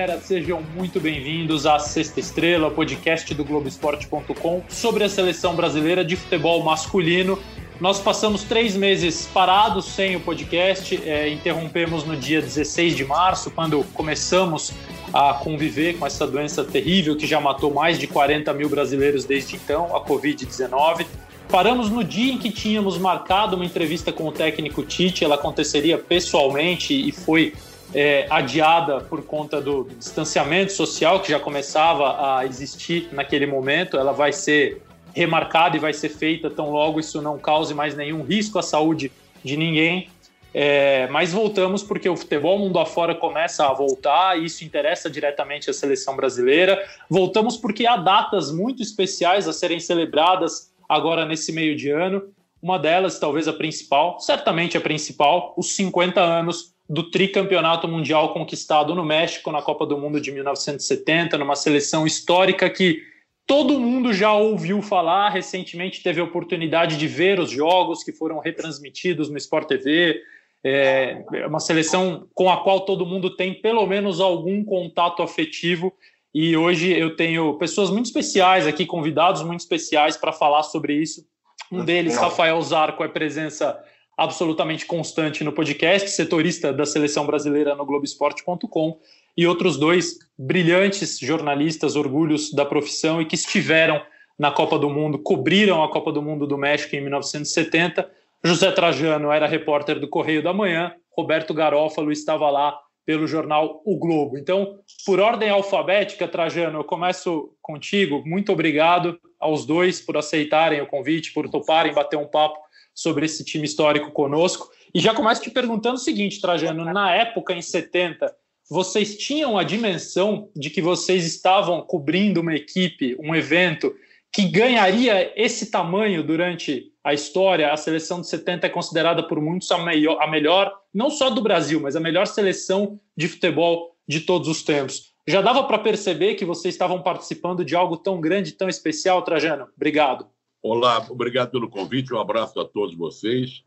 Galera, sejam muito bem-vindos à Sexta Estrela, podcast do Globoesporte.com sobre a seleção brasileira de futebol masculino. Nós passamos três meses parados sem o podcast, é, interrompemos no dia 16 de março, quando começamos a conviver com essa doença terrível que já matou mais de 40 mil brasileiros desde então, a Covid-19. Paramos no dia em que tínhamos marcado uma entrevista com o técnico Tite, ela aconteceria pessoalmente e foi é, adiada por conta do distanciamento social que já começava a existir naquele momento. Ela vai ser remarcada e vai ser feita tão logo isso não cause mais nenhum risco à saúde de ninguém. É, mas voltamos porque o futebol mundo afora começa a voltar e isso interessa diretamente à seleção brasileira. Voltamos porque há datas muito especiais a serem celebradas agora nesse meio de ano. Uma delas, talvez a principal, certamente a principal, os 50 anos do tricampeonato mundial conquistado no México na Copa do Mundo de 1970, numa seleção histórica que todo mundo já ouviu falar. Recentemente teve a oportunidade de ver os jogos que foram retransmitidos no Sport TV. É uma seleção com a qual todo mundo tem pelo menos algum contato afetivo e hoje eu tenho pessoas muito especiais aqui, convidados muito especiais para falar sobre isso. Um deles, Rafael Zarco, é presença absolutamente constante no podcast, setorista da seleção brasileira no Globoesporte.com, e outros dois brilhantes jornalistas, orgulhos da profissão e que estiveram na Copa do Mundo, cobriram a Copa do Mundo do México em 1970. José Trajano era repórter do Correio da Manhã, Roberto Garófalo estava lá pelo jornal O Globo. Então, por ordem alfabética, Trajano, eu começo contigo. Muito obrigado aos dois por aceitarem o convite, por toparem bater um papo sobre esse time histórico conosco. E já começo te perguntando o seguinte, Trajano: na época, em 70, vocês tinham a dimensão de que vocês estavam cobrindo uma equipe, um evento que ganharia esse tamanho durante a história, a seleção de 70 é considerada por muitos a melhor, a melhor, não só do Brasil, mas a melhor seleção de futebol de todos os tempos. Já dava para perceber que vocês estavam participando de algo tão grande, tão especial, Trajano? Obrigado. Olá, obrigado pelo convite, um abraço a todos vocês.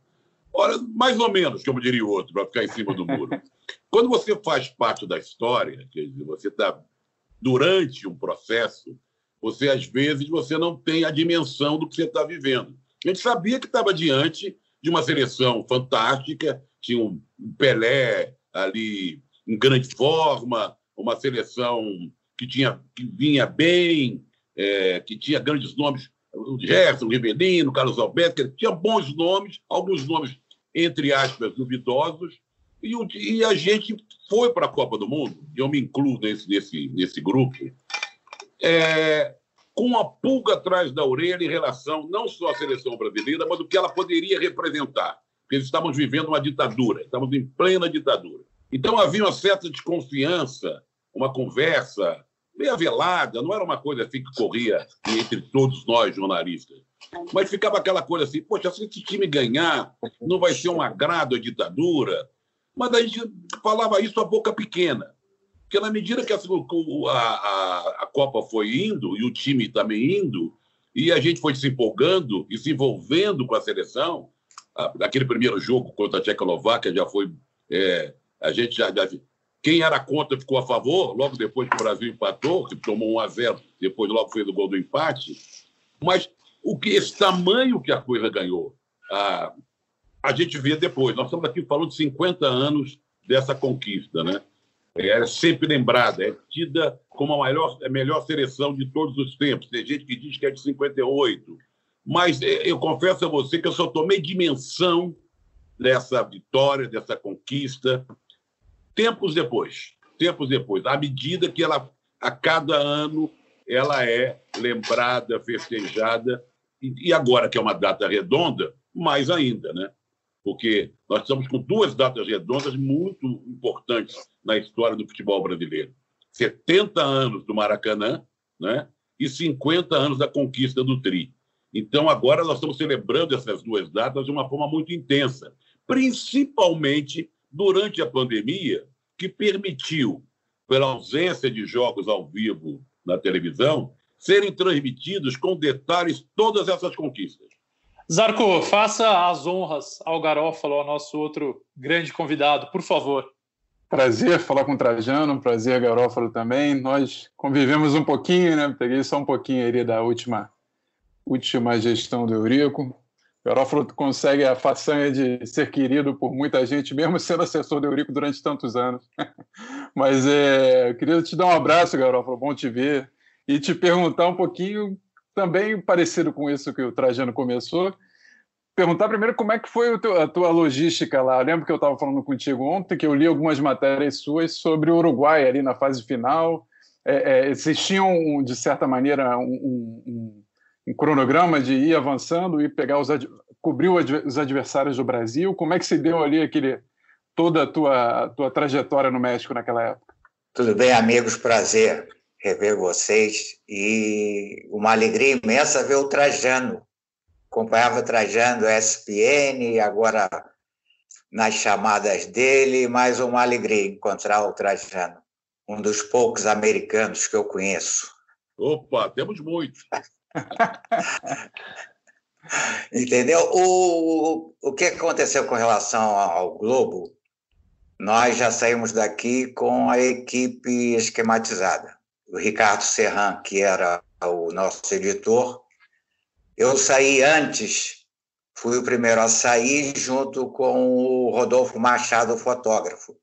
Olha, mais ou menos, como diria o outro, para ficar em cima do muro. Quando você faz parte da história, quer dizer, você está durante um processo, você às vezes você não tem a dimensão do que você está vivendo. A gente sabia que estava diante de uma seleção fantástica, tinha um Pelé ali em grande forma, uma seleção que tinha que vinha bem, é, que tinha grandes nomes, o Gerson, o Rivelino, o Carlos Alberto, tinha bons nomes, alguns nomes entre aspas duvidosos, e, o, e a gente foi para a Copa do Mundo, e eu me incluo nesse, nesse, nesse grupo, é, com uma pulga atrás da orelha em relação não só à seleção brasileira, mas o que ela poderia representar. Porque eles vivendo uma ditadura, estávamos em plena ditadura. Então havia uma certa desconfiança, uma conversa meio velada, não era uma coisa assim que corria entre todos nós jornalistas. Mas ficava aquela coisa assim, poxa, se esse time ganhar, não vai ser um agrado à ditadura. Mas a gente falava isso a boca pequena. Porque na medida que a, a, a Copa foi indo e o time também indo, e a gente foi se empolgando e se envolvendo com a seleção, aquele primeiro jogo contra a Tchecoslováquia já foi. É, a gente já, já, Quem era contra ficou a favor, logo depois que o Brasil empatou, que tomou 1 a 0 depois logo fez o gol do empate. Mas o que esse tamanho que a coisa ganhou, a, a gente vê depois. Nós estamos aqui falando de 50 anos dessa conquista, né? é sempre lembrada, é tida como a, maior, a melhor seleção de todos os tempos. Tem gente que diz que é de 58. Mas é, eu confesso a você que eu só tomei dimensão dessa vitória, dessa conquista, tempos depois. Tempos depois, à medida que ela, a cada ano, ela é lembrada, festejada, e agora que é uma data redonda, mais ainda, né? porque nós estamos com duas datas redondas muito importantes na história do futebol brasileiro. 70 anos do Maracanã né? e 50 anos da conquista do Tri. Então, agora nós estamos celebrando essas duas datas de uma forma muito intensa, principalmente durante a pandemia, que permitiu, pela ausência de jogos ao vivo na televisão, serem transmitidos com detalhes todas essas conquistas. Zarco, faça as honras ao Garófalo, ao nosso outro grande convidado, por favor. Prazer falar com o Trajano, prazer Garófalo também. Nós convivemos um pouquinho, né? Peguei só um pouquinho ali da última, última gestão do Eurico. O consegue a façanha de ser querido por muita gente, mesmo sendo assessor do Eurico durante tantos anos. Mas é, eu queria te dar um abraço, Garófalo, bom te ver. E te perguntar um pouquinho, também parecido com isso que o Trajano começou, perguntar primeiro como é que foi teu, a tua logística lá. Eu lembro que eu estava falando contigo ontem, que eu li algumas matérias suas sobre o Uruguai ali na fase final. É, é, de certa maneira, um, um, um, cronograma de ir avançando e pegar os cobrir os adversários do Brasil. Como é que se deu ali aquele toda a tua, tua trajetória no México naquela época? Tudo bem, amigos, prazer rever vocês e uma alegria imensa ver o Trajano acompanhava Trajano SPN, agora nas chamadas dele, mais uma alegria encontrar o Trajano, um dos poucos americanos que eu conheço. Opa, temos muitos. Entendeu? O, o que aconteceu com relação ao Globo? Nós já saímos daqui com a equipe esquematizada. O Ricardo Serran, que era o nosso editor, eu saí antes, fui o primeiro a sair junto com o Rodolfo Machado, fotógrafo.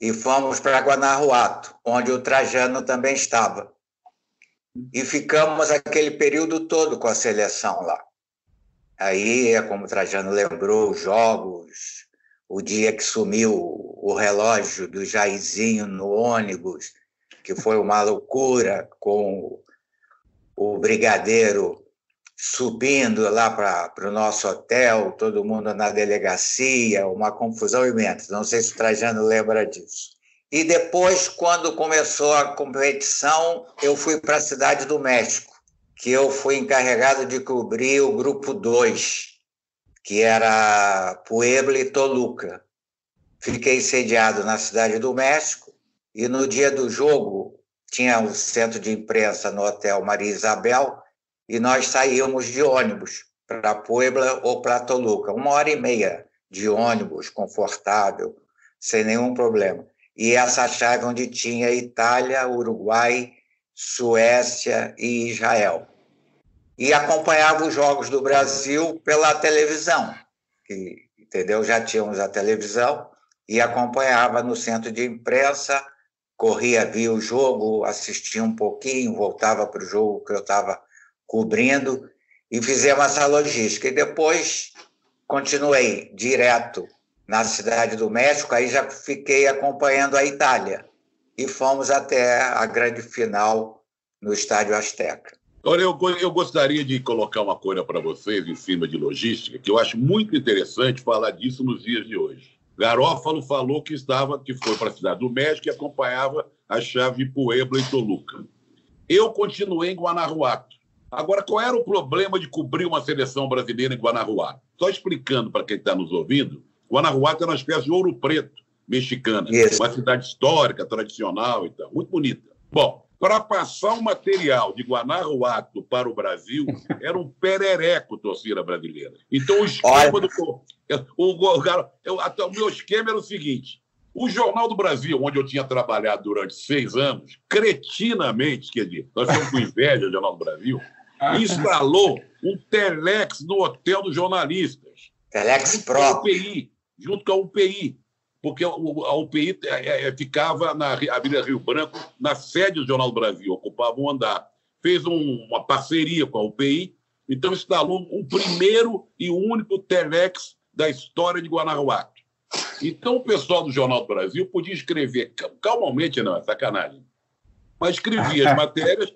E fomos para Guanajuato, onde o Trajano também estava. E ficamos aquele período todo com a seleção lá. Aí, é como Trajano lembrou, os jogos, o dia que sumiu o relógio do Jairzinho no ônibus, que foi uma loucura com o brigadeiro subindo lá para o nosso hotel, todo mundo na delegacia, uma confusão imensa. Não sei se o Trajano lembra disso. E depois, quando começou a competição, eu fui para a cidade do México, que eu fui encarregado de cobrir o grupo 2, que era Puebla e Toluca. Fiquei sediado na cidade do México e no dia do jogo tinha um centro de imprensa no Hotel Maria Isabel e nós saímos de ônibus para Puebla ou para Toluca, uma hora e meia de ônibus confortável, sem nenhum problema. E essa chave onde tinha Itália, Uruguai, Suécia e Israel. E acompanhava os jogos do Brasil pela televisão, que, entendeu? Já tínhamos a televisão e acompanhava no centro de imprensa, corria, via o jogo, assistia um pouquinho, voltava para o jogo que eu estava cobrindo e fizemos essa logística. E depois continuei direto na cidade do México, aí já fiquei acompanhando a Itália e fomos até a grande final no Estádio Azteca. Olha, eu, eu gostaria de colocar uma coisa para vocês em cima de logística, que eu acho muito interessante falar disso nos dias de hoje. Garófalo falou que estava, que foi para a cidade do México e acompanhava a chave Puebla e Toluca. Eu continuei em Guanajuato. Agora, qual era o problema de cobrir uma seleção brasileira em Guanajuato? Só explicando para quem está nos ouvindo, Guanajuato é uma espécie de ouro preto mexicana, yes. uma cidade histórica, tradicional e tal, muito bonita. Bom, para passar o material de Guanajuato para o Brasil, era um perereco torcida brasileira. Então, o esquema do. O, o, o, o meu esquema era o seguinte: o Jornal do Brasil, onde eu tinha trabalhado durante seis anos, cretinamente, quer dizer, nós estamos com inveja do Jornal do Brasil, instalou um telex no hotel dos jornalistas. Telex. UPI, junto com a UPI. Porque a UPI é, é, é, ficava na Avenida Rio Branco, na sede do Jornal do Brasil, ocupava um andar. Fez um, uma parceria com a UPI, então instalou um primeiro e único telex da história de Guanajuato. Então o pessoal do Jornal do Brasil podia escrever, calmamente não, é sacanagem, mas escrevia as matérias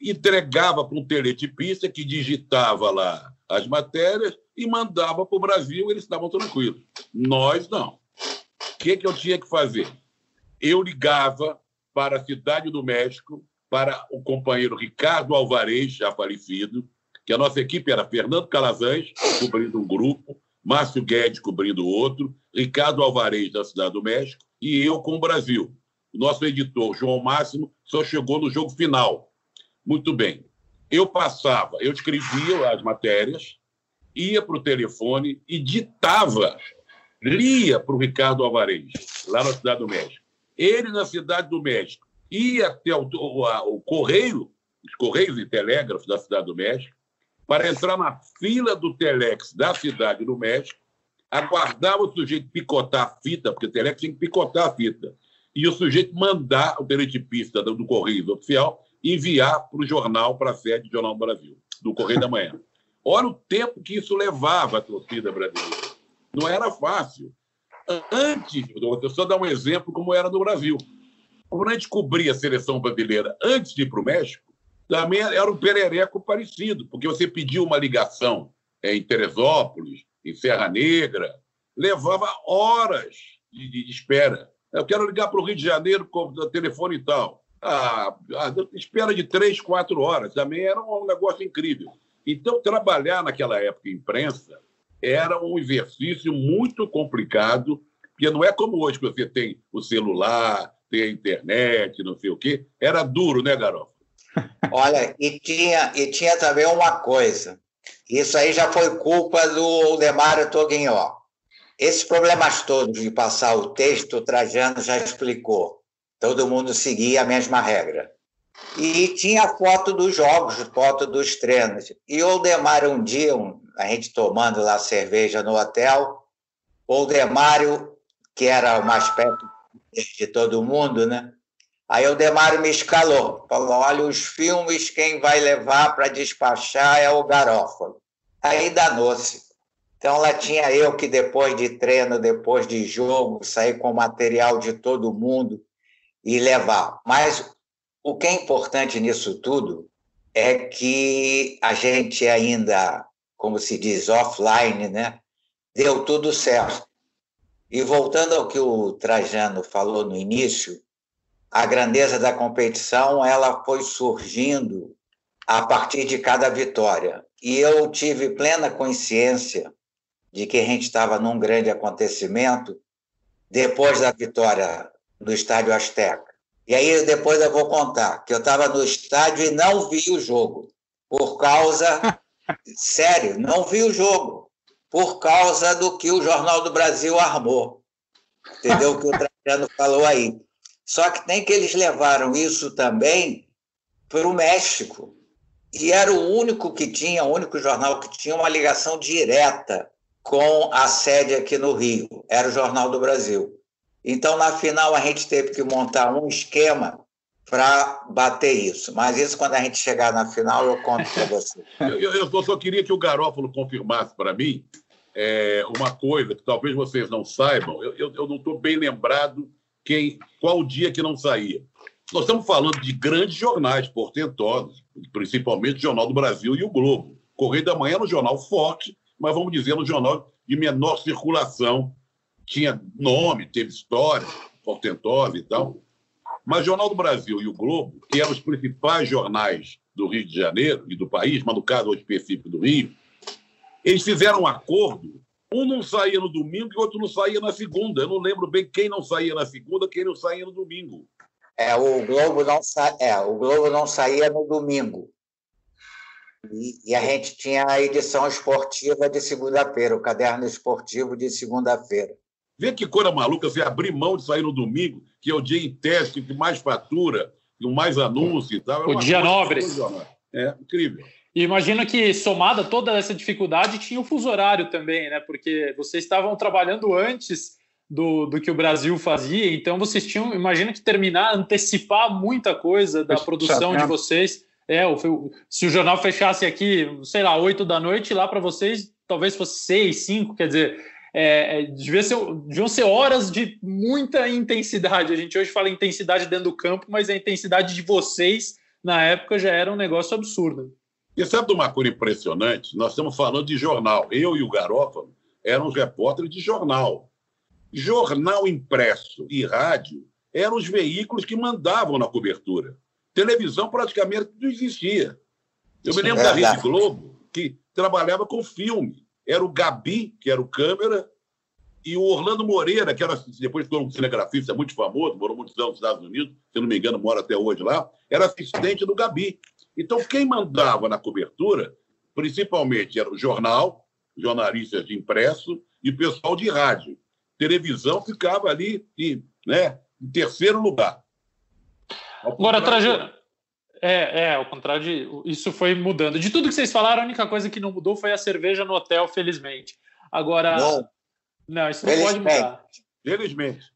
entregava para um teletipista que digitava lá as matérias e mandava para o Brasil, eles estavam tranquilos. Nós não. O que, que eu tinha que fazer? Eu ligava para a cidade do México, para o companheiro Ricardo Alvarez, já falecido, que a nossa equipe era Fernando Calazans, cobrindo um grupo, Márcio Guedes cobrindo outro, Ricardo Alvarez da Cidade do México e eu com o Brasil. O nosso editor, João Máximo, só chegou no jogo final, muito bem. Eu passava, eu escrevia as matérias, ia para o telefone e ditava lia para o Ricardo Alvarez, lá na Cidade do México. Ele, na Cidade do México, ia até o, o, o Correio, os Correios e Telégrafos da Cidade do México, para entrar na fila do Telex da Cidade do México, aguardava o sujeito picotar a fita, porque o Telex tinha que picotar a fita, e o sujeito mandar o teletipista do Correio Oficial enviar para o jornal, para a sede do Jornal do Brasil, do Correio da Manhã. Olha o tempo que isso levava a torcida brasileira. Não era fácil. Antes, vou só dar um exemplo como era no Brasil. Quando a gente cobria a seleção brasileira antes de ir para o México, também era um perereco parecido, porque você pedia uma ligação é, em Teresópolis, em Serra Negra, levava horas de, de espera. Eu quero ligar para o Rio de Janeiro com o telefone e tal. Ah, ah, espera de três, quatro horas. Também era um negócio incrível. Então, trabalhar naquela época em imprensa era um exercício muito complicado, porque não é como hoje que você tem o celular, tem a internet, não sei o quê. Era duro, né, Garoto? Olha, e tinha, e tinha também uma coisa. Isso aí já foi culpa do Demário Toguinho. Esses problemas todos de passar o texto, o Trajano já explicou. Todo mundo seguia a mesma regra. E tinha foto dos jogos, foto dos treinos. E o Demário, um dia, um, a gente tomando lá cerveja no hotel, o Demário, que era o mais perto de todo mundo, né? Aí o Demário me escalou, falou: olha, os filmes, quem vai levar para despachar é o Garófalo. Aí danou-se. Então lá tinha eu que depois de treino, depois de jogo, sair com material de todo mundo e levar. Mas o que é importante nisso tudo é que a gente ainda, como se diz, offline, né? Deu tudo certo. E voltando ao que o Trajano falou no início, a grandeza da competição ela foi surgindo a partir de cada vitória. E eu tive plena consciência de que a gente estava num grande acontecimento depois da vitória do Estádio Azteca. E aí depois eu vou contar que eu estava no estádio e não vi o jogo por causa sério, não vi o jogo por causa do que o Jornal do Brasil armou. Entendeu o que o Trajano falou aí? Só que tem que eles levaram isso também para o México. E era o único que tinha, o único jornal que tinha uma ligação direta com a sede aqui no Rio. Era o Jornal do Brasil. Então, na final, a gente teve que montar um esquema para bater isso. Mas isso, quando a gente chegar na final, eu conto para você. eu, eu, só queria que o Garófalo confirmasse para mim é, uma coisa que talvez vocês não saibam. Eu, eu, eu não estou bem lembrado quem, qual dia que não saía. Nós estamos falando de grandes jornais portentosos, principalmente o Jornal do Brasil e o Globo. Correio da Manhã era um jornal forte, mas vamos dizer, um jornal de menor circulação. Tinha nome, teve história, portentosa e tal. Mas Jornal do Brasil e o Globo, que eram os principais jornais do Rio de Janeiro e do país, mas no caso específico do Rio, eles fizeram um acordo um não saía no domingo e o outro não saía na segunda. Eu não lembro bem quem não saía na segunda, quem não saía no domingo. É, o Globo não, sa... é, o Globo não saía no domingo. E, e a gente tinha a edição esportiva de segunda-feira, o caderno esportivo de segunda-feira. Vê que coisa maluca você abrir mão de sair no domingo, que é o dia em teste, que mais fatura, que mais anúncio e tal. É o dia nobre. É incrível. E imagino que, somada toda essa dificuldade, tinha o fuso horário também, né? Porque vocês estavam trabalhando antes do, do que o Brasil fazia, então vocês tinham, imagino que terminar, antecipar muita coisa da produção de vocês. É, se o jornal fechasse aqui, sei lá, oito da noite, lá para vocês talvez fosse seis, cinco, quer dizer, é, é, devia ser, deviam ser horas de muita intensidade. A gente hoje fala intensidade dentro do campo, mas a intensidade de vocês na época já era um negócio absurdo. E sabe de uma coisa impressionante? Nós estamos falando de jornal. Eu e o Garófalo éramos repórteres de jornal. Jornal impresso e rádio eram os veículos que mandavam na cobertura. Televisão praticamente não existia. Eu me lembro é da Rede Globo, que trabalhava com filme. Era o Gabi, que era o câmera, e o Orlando Moreira, que era, depois foi um cinegrafista muito famoso, morou muitos anos nos Estados Unidos, se não me engano, mora até hoje lá, era assistente do Gabi. Então, quem mandava na cobertura, principalmente, era o jornal, jornalistas de impresso e pessoal de rádio. televisão ficava ali em, né, em terceiro lugar. Agora, Trajano, é, é, ao contrário de. Isso foi mudando. De tudo que vocês falaram, a única coisa que não mudou foi a cerveja no hotel, felizmente. Agora. Não, não isso não pode mudar. Felizmente.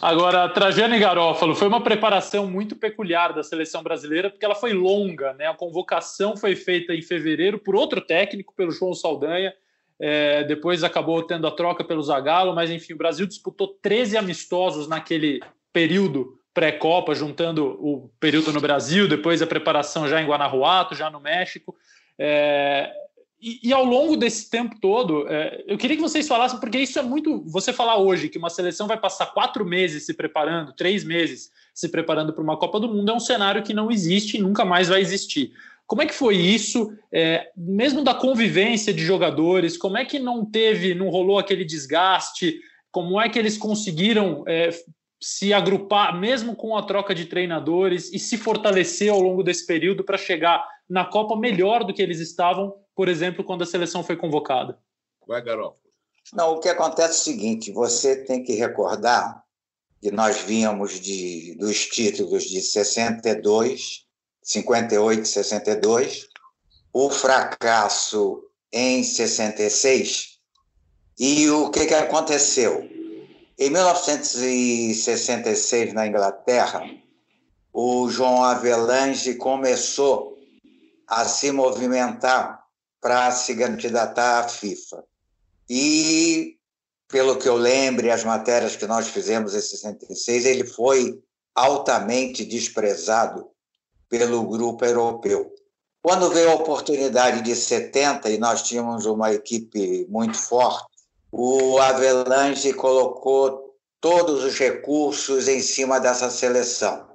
Agora, Trajano e Garófalo foi uma preparação muito peculiar da seleção brasileira, porque ela foi longa, né? A convocação foi feita em fevereiro por outro técnico, pelo João Saldanha. É, depois acabou tendo a troca pelo Zagallo, mas enfim, o Brasil disputou 13 amistosos naquele período pré-Copa, juntando o período no Brasil, depois a preparação já em Guanajuato, já no México. É, e, e, ao longo desse tempo todo, é, eu queria que vocês falassem, porque isso é muito. Você falar hoje que uma seleção vai passar quatro meses se preparando, três meses se preparando para uma Copa do Mundo, é um cenário que não existe e nunca mais vai existir. Como é que foi isso, é, mesmo da convivência de jogadores? Como é que não teve, não rolou aquele desgaste? Como é que eles conseguiram é, se agrupar, mesmo com a troca de treinadores, e se fortalecer ao longo desse período para chegar na Copa melhor do que eles estavam, por exemplo, quando a seleção foi convocada? Vai, garoto. Não, o que acontece é o seguinte: você tem que recordar que nós vínhamos de, dos títulos de 62, 58, 62, o fracasso em 66, e o que, que aconteceu? Em 1966, na Inglaterra, o João Avelange começou a se movimentar para se candidatar à FIFA. E, pelo que eu lembro, as matérias que nós fizemos em 66, ele foi altamente desprezado pelo grupo europeu. Quando veio a oportunidade de 70 e nós tínhamos uma equipe muito forte, o Avelange colocou todos os recursos em cima dessa seleção.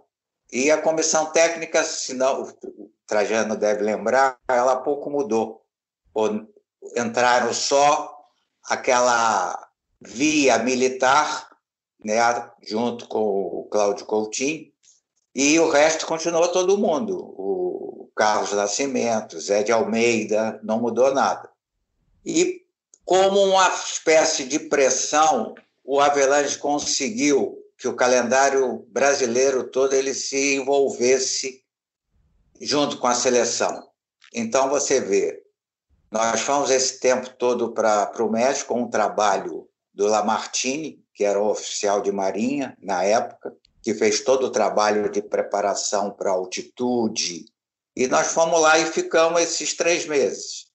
E a comissão técnica, se não, o Trajano deve lembrar, ela pouco mudou. Entraram só aquela via militar, né, junto com o Cláudio Coutinho, e o resto continuou todo mundo. O Carlos Nascimento, Zé de Almeida, não mudou nada. E como uma espécie de pressão, o Avelange conseguiu que o calendário brasileiro todo ele se envolvesse junto com a seleção. Então você vê, nós fomos esse tempo todo para o México com um trabalho do Lamartine, que era o oficial de marinha na época, que fez todo o trabalho de preparação para altitude. E nós fomos lá e ficamos esses três meses.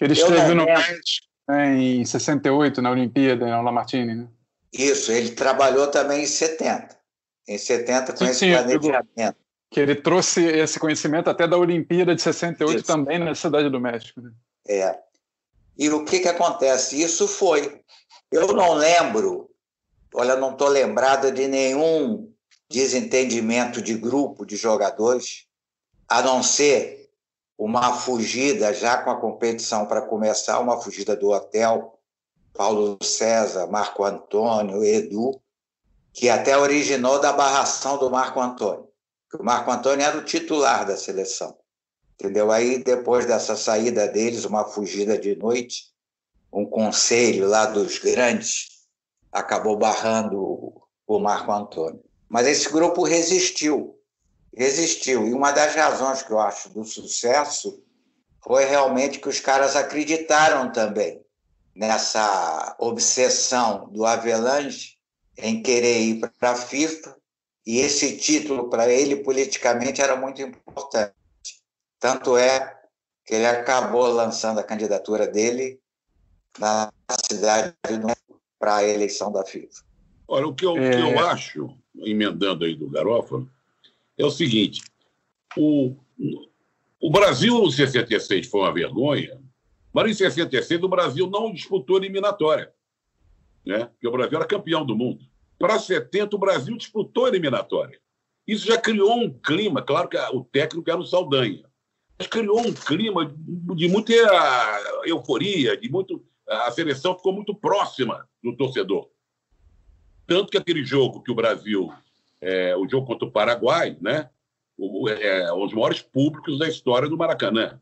Ele esteve no México em 68, na Olimpíada, na Lamartine, né? Isso, ele trabalhou também em 70. Em 70 com sim, esse sim, planejamento. Que ele trouxe esse conhecimento até da Olimpíada de 68 Isso. também na Cidade do México. Né? É. E o que, que acontece? Isso foi. Eu não lembro, olha, não estou lembrada de nenhum desentendimento de grupo de jogadores, a não ser uma fugida já com a competição para começar, uma fugida do hotel, Paulo César, Marco Antônio, Edu, que até originou da barração do Marco Antônio. O Marco Antônio era o titular da seleção. Entendeu? Aí, depois dessa saída deles, uma fugida de noite, um conselho lá dos grandes acabou barrando o Marco Antônio. Mas esse grupo resistiu resistiu. E uma das razões que eu acho do sucesso foi realmente que os caras acreditaram também nessa obsessão do Avelange em querer ir para a FIFA, e esse título para ele politicamente era muito importante. Tanto é que ele acabou lançando a candidatura dele na cidade para a eleição da FIFA. Olha, o que eu, é... que eu acho, emendando aí do Garófalo, é o seguinte: o, o Brasil em 66 foi uma vergonha, mas em 66 o Brasil não disputou eliminatória, né? porque o Brasil era campeão do mundo. Para 70, o Brasil disputou eliminatória. Isso já criou um clima, claro que o técnico era o Saldanha, mas criou um clima de muita euforia, de muito. A seleção ficou muito próxima do torcedor. Tanto que aquele jogo que o Brasil é, o jogo contra o Paraguai, né? O, é, um dos maiores públicos da história do Maracanã.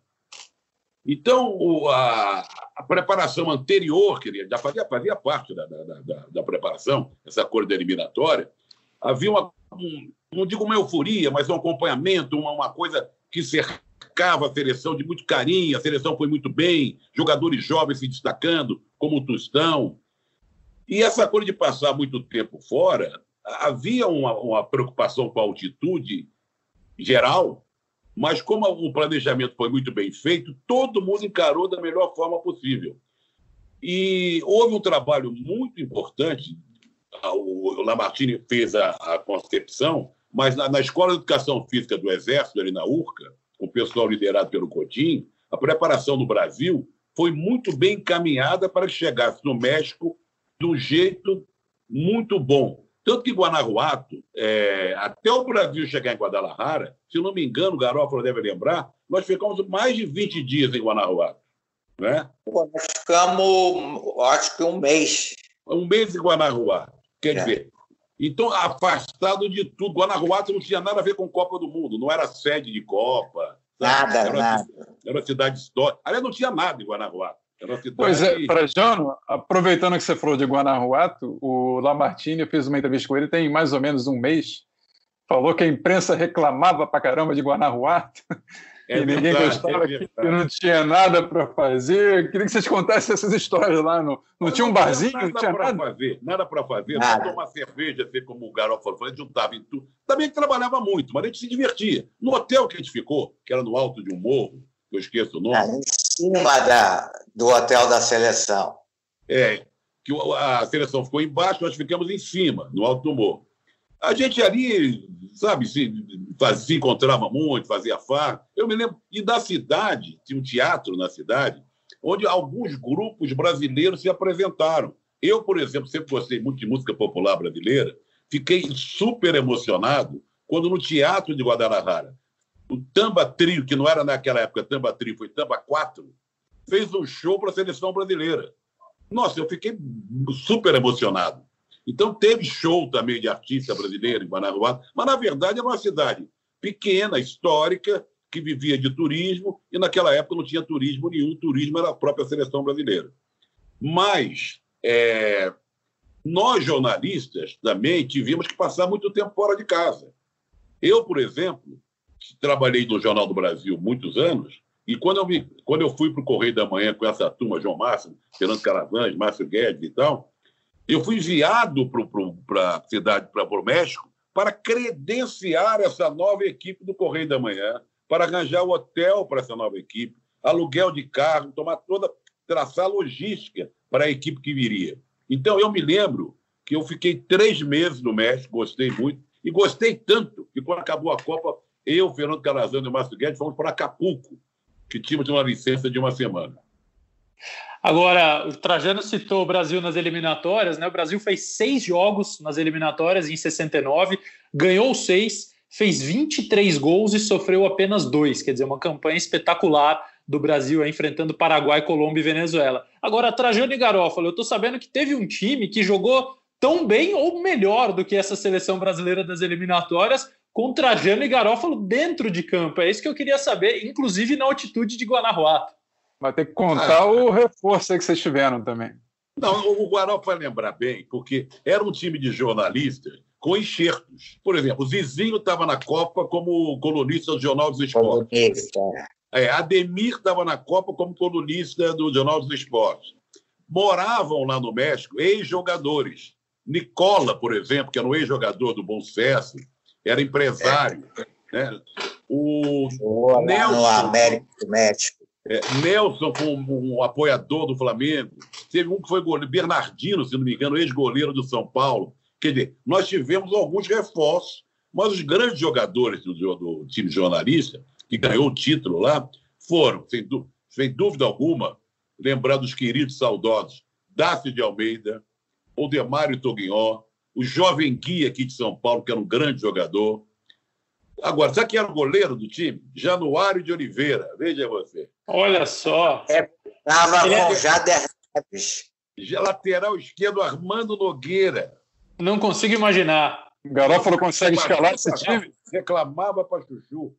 Então, o, a, a, preparação anterior, queria, já fazia, fazia parte da, da, da, da preparação, essa cor eliminatória, havia uma, um, não digo uma euforia, mas um acompanhamento, uma, uma coisa que cercava a seleção de muito carinho, a seleção foi muito bem, jogadores jovens se destacando, como o Tostão. E essa coisa de passar muito tempo fora, havia uma, uma preocupação com a altitude geral, mas como o planejamento foi muito bem feito, todo mundo encarou da melhor forma possível. E houve um trabalho muito importante. O Lamartine fez a, a concepção, mas na, na, Escola de Educação Física do Exército, ali na URCA, o pessoal liderado pelo Coutinho, a preparação no Brasil foi muito bem encaminhada para que chegasse no México de um jeito muito bom. Tanto que Guanajuato, é, até o Brasil chegar em Guadalajara, se não me engano, o Garófalo deve lembrar, nós ficamos mais de 20 dias em Guanajuato. Né? Pô, nós ficamos, acho que um mês. Um mês em Guanajuato. Quer é. dizer, então, afastado de tudo. Guanajuato não tinha nada a ver com Copa do Mundo, não era sede de Copa. Nada, era nada. Uma, era uma cidade histórica. Aliás, não tinha nada em Guanajuato. Pois é, Trajano, aproveitando que você falou de Guanajuato, o Lamartine, eu fiz uma entrevista com ele tem mais ou menos um mês, falou que a imprensa reclamava pra caramba de Guanajuato, é e ninguém verdade, gostava, é que não tinha nada para fazer. Queria que vocês contassem essas histórias lá. No, não, tinha um barzinho? Nada não tinha para fazer, nada para fazer, nada. só tomar cerveja, assim como o garoto falou, a gente juntava em tudo. Também trabalhava muito, mas a gente se divertia. No hotel que a gente ficou, que era no alto de um morro, eu esqueço o nome. É, em cima da, do hotel da seleção. É, que a seleção ficou embaixo, nós ficamos em cima, no alto do morro. A gente ali, sabe, se, se encontrava muito, fazia farra. Eu me lembro, e da cidade, tinha um teatro na cidade, onde alguns grupos brasileiros se apresentaram. Eu, por exemplo, sempre gostei muito de música popular brasileira, fiquei super emocionado quando no Teatro de Guadalajara o Tamba Trio, que não era naquela época Tamba Trio, foi Tamba 4, fez um show para a seleção brasileira. Nossa, eu fiquei super emocionado. Então, teve show também de artista brasileiro em Guanajuato, mas, na verdade, era uma cidade pequena, histórica, que vivia de turismo, e naquela época não tinha turismo nenhum, turismo era a própria seleção brasileira. Mas é, nós, jornalistas, também tivemos que passar muito tempo fora de casa. Eu, por exemplo, trabalhei no Jornal do Brasil muitos anos, e quando eu, me, quando eu fui para o Correio da Manhã com essa turma, João Máximo, Fernando Caravans, Márcio Guedes e tal, eu fui enviado para a cidade, para o México, para credenciar essa nova equipe do Correio da Manhã, para arranjar o hotel para essa nova equipe, aluguel de carro, tomar toda, traçar logística para a equipe que viria. Então, eu me lembro que eu fiquei três meses no México, gostei muito, e gostei tanto que quando acabou a Copa, eu, Fernando Calazano e Márcio Guedes fomos para Acapulco, que tínhamos uma licença de uma semana. Agora, o Trajano citou o Brasil nas eliminatórias, né? O Brasil fez seis jogos nas eliminatórias em 69, ganhou seis, fez 23 gols e sofreu apenas dois. Quer dizer, uma campanha espetacular do Brasil enfrentando Paraguai, Colômbia e Venezuela. Agora, Trajano e Garófalo, eu estou sabendo que teve um time que jogou tão bem ou melhor do que essa seleção brasileira das eliminatórias, com Trajano e Garófalo dentro de campo. É isso que eu queria saber, inclusive na altitude de Guanajuato. Vai ter que contar ah, o reforço que vocês tiveram também. Não, o Guaró vai lembrar bem, porque era um time de jornalistas com enxertos. Por exemplo, o Zizinho estava na Copa como colunista do Jornal dos Esportes. É, Ademir estava na Copa como colunista do Jornal dos Esportes. Moravam lá no México ex-jogadores. Nicola, por exemplo, que era um ex-jogador do Bom Sucesso, era empresário. É. Né? O Boa, Nelson, no América do México. É, Nelson, como um apoiador do Flamengo. Teve um que foi goleiro, Bernardino, se não me engano, ex-goleiro do São Paulo. Quer dizer, nós tivemos alguns reforços, mas os grandes jogadores do, do time jornalista, que ganhou o título lá, foram, sem, sem dúvida alguma, lembrando os queridos saudosos Dácio de Almeida, Demário Toguinhó, o jovem guia aqui de São Paulo, que era um grande jogador. Agora, sabe quem era o goleiro do time? Januário de Oliveira. Veja você. Olha só. Estava é, com é... Jader Neves. Lateral esquerdo, Armando Nogueira. Não consigo imaginar. O Garófalo consegue escalar esse time? Reclamava para Chuchu.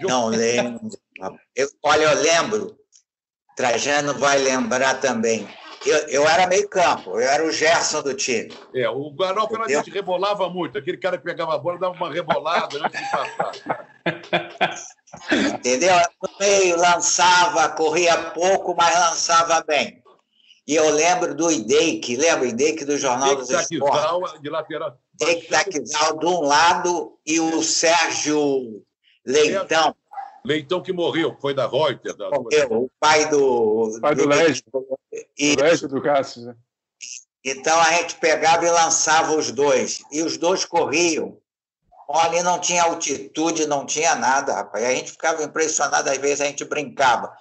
Não lembro. Eu, olha, eu lembro Trajano vai lembrar também. Eu, eu era meio campo, eu era o Gerson do time. É, o a gente rebolava muito. Aquele cara que pegava a bola dava uma rebolada antes de passar. Entendeu? No meio lançava, corria pouco, mas lançava bem. E eu lembro do Ideik, lembra o Ideik do Jornal dos Esportes? de lateral. Ideik Taquizal de um lado e o Sérgio Leitão. Leitão que morreu, foi da Reuters. Da... O pai do... pai do, do Légio. Do Légio do Cássio. Né? Então a gente pegava e lançava os dois. E os dois corriam. Ali não tinha altitude, não tinha nada, rapaz. E a gente ficava impressionado, às vezes a gente brincava.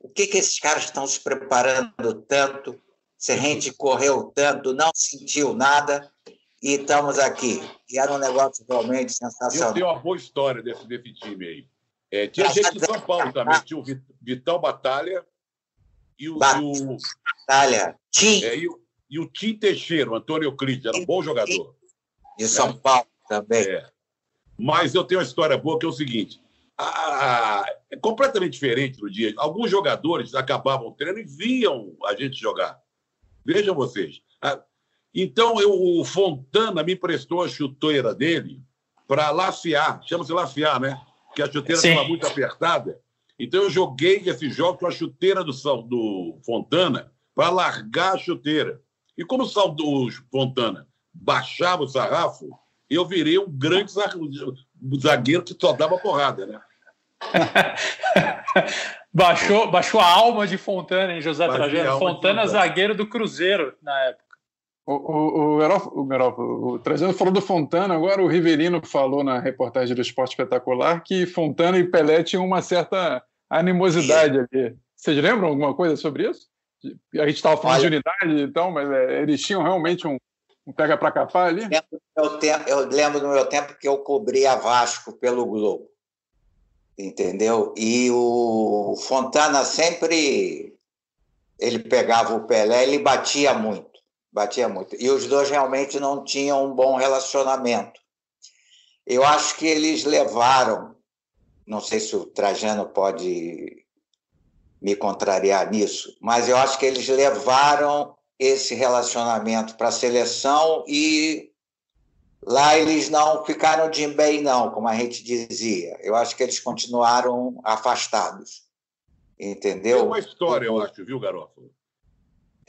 O que, que esses caras estão se preparando tanto? Se a gente correu tanto, não sentiu nada e estamos aqui. E era um negócio realmente sensacional. Eu tenho uma boa história desse, desse time aí. É, tinha gente de São Paulo também, tinha o Vital Batalha e o. Batalha. Tim. É, e, o, e o Tim Teixeira, o Antônio Euclides, era um bom jogador. De São né? Paulo também. É. Mas eu tenho uma história boa que é o seguinte: é completamente diferente do dia. Alguns jogadores acabavam o treino e viam a gente jogar. Vejam vocês. Então, eu, o Fontana me emprestou a chuteira dele para lafiar, chama-se lafiar, né? Que a chuteira estava muito apertada. Então, eu joguei esse jogo com a chuteira do, do Fontana para largar a chuteira. E como o Fontana baixava o sarrafo, eu virei um grande zagueiro que só dava porrada, né? baixou, baixou a alma de Fontana, hein, José Trajano? Fontana, zagueiro do Cruzeiro na época. O, o, o, Garof, o, o Trajano falou do Fontana, agora o Riverino falou na reportagem do Esporte Espetacular que Fontana e Pelé tinham uma certa animosidade ali. Vocês lembram alguma coisa sobre isso? A gente estava falando Olha, de unidade, então, mas é, eles tinham realmente um, um pega para capar ali? Eu, tempo, eu lembro do meu tempo que eu cobria Vasco pelo Globo entendeu? E o Fontana sempre ele pegava o Pelé, ele batia muito, batia muito. E os dois realmente não tinham um bom relacionamento. Eu acho que eles levaram, não sei se o Trajano pode me contrariar nisso, mas eu acho que eles levaram esse relacionamento para a seleção e Lá eles não ficaram de bem, não, como a gente dizia. Eu acho que eles continuaram afastados. Entendeu? Tem uma história, eu acho, viu, Garoto?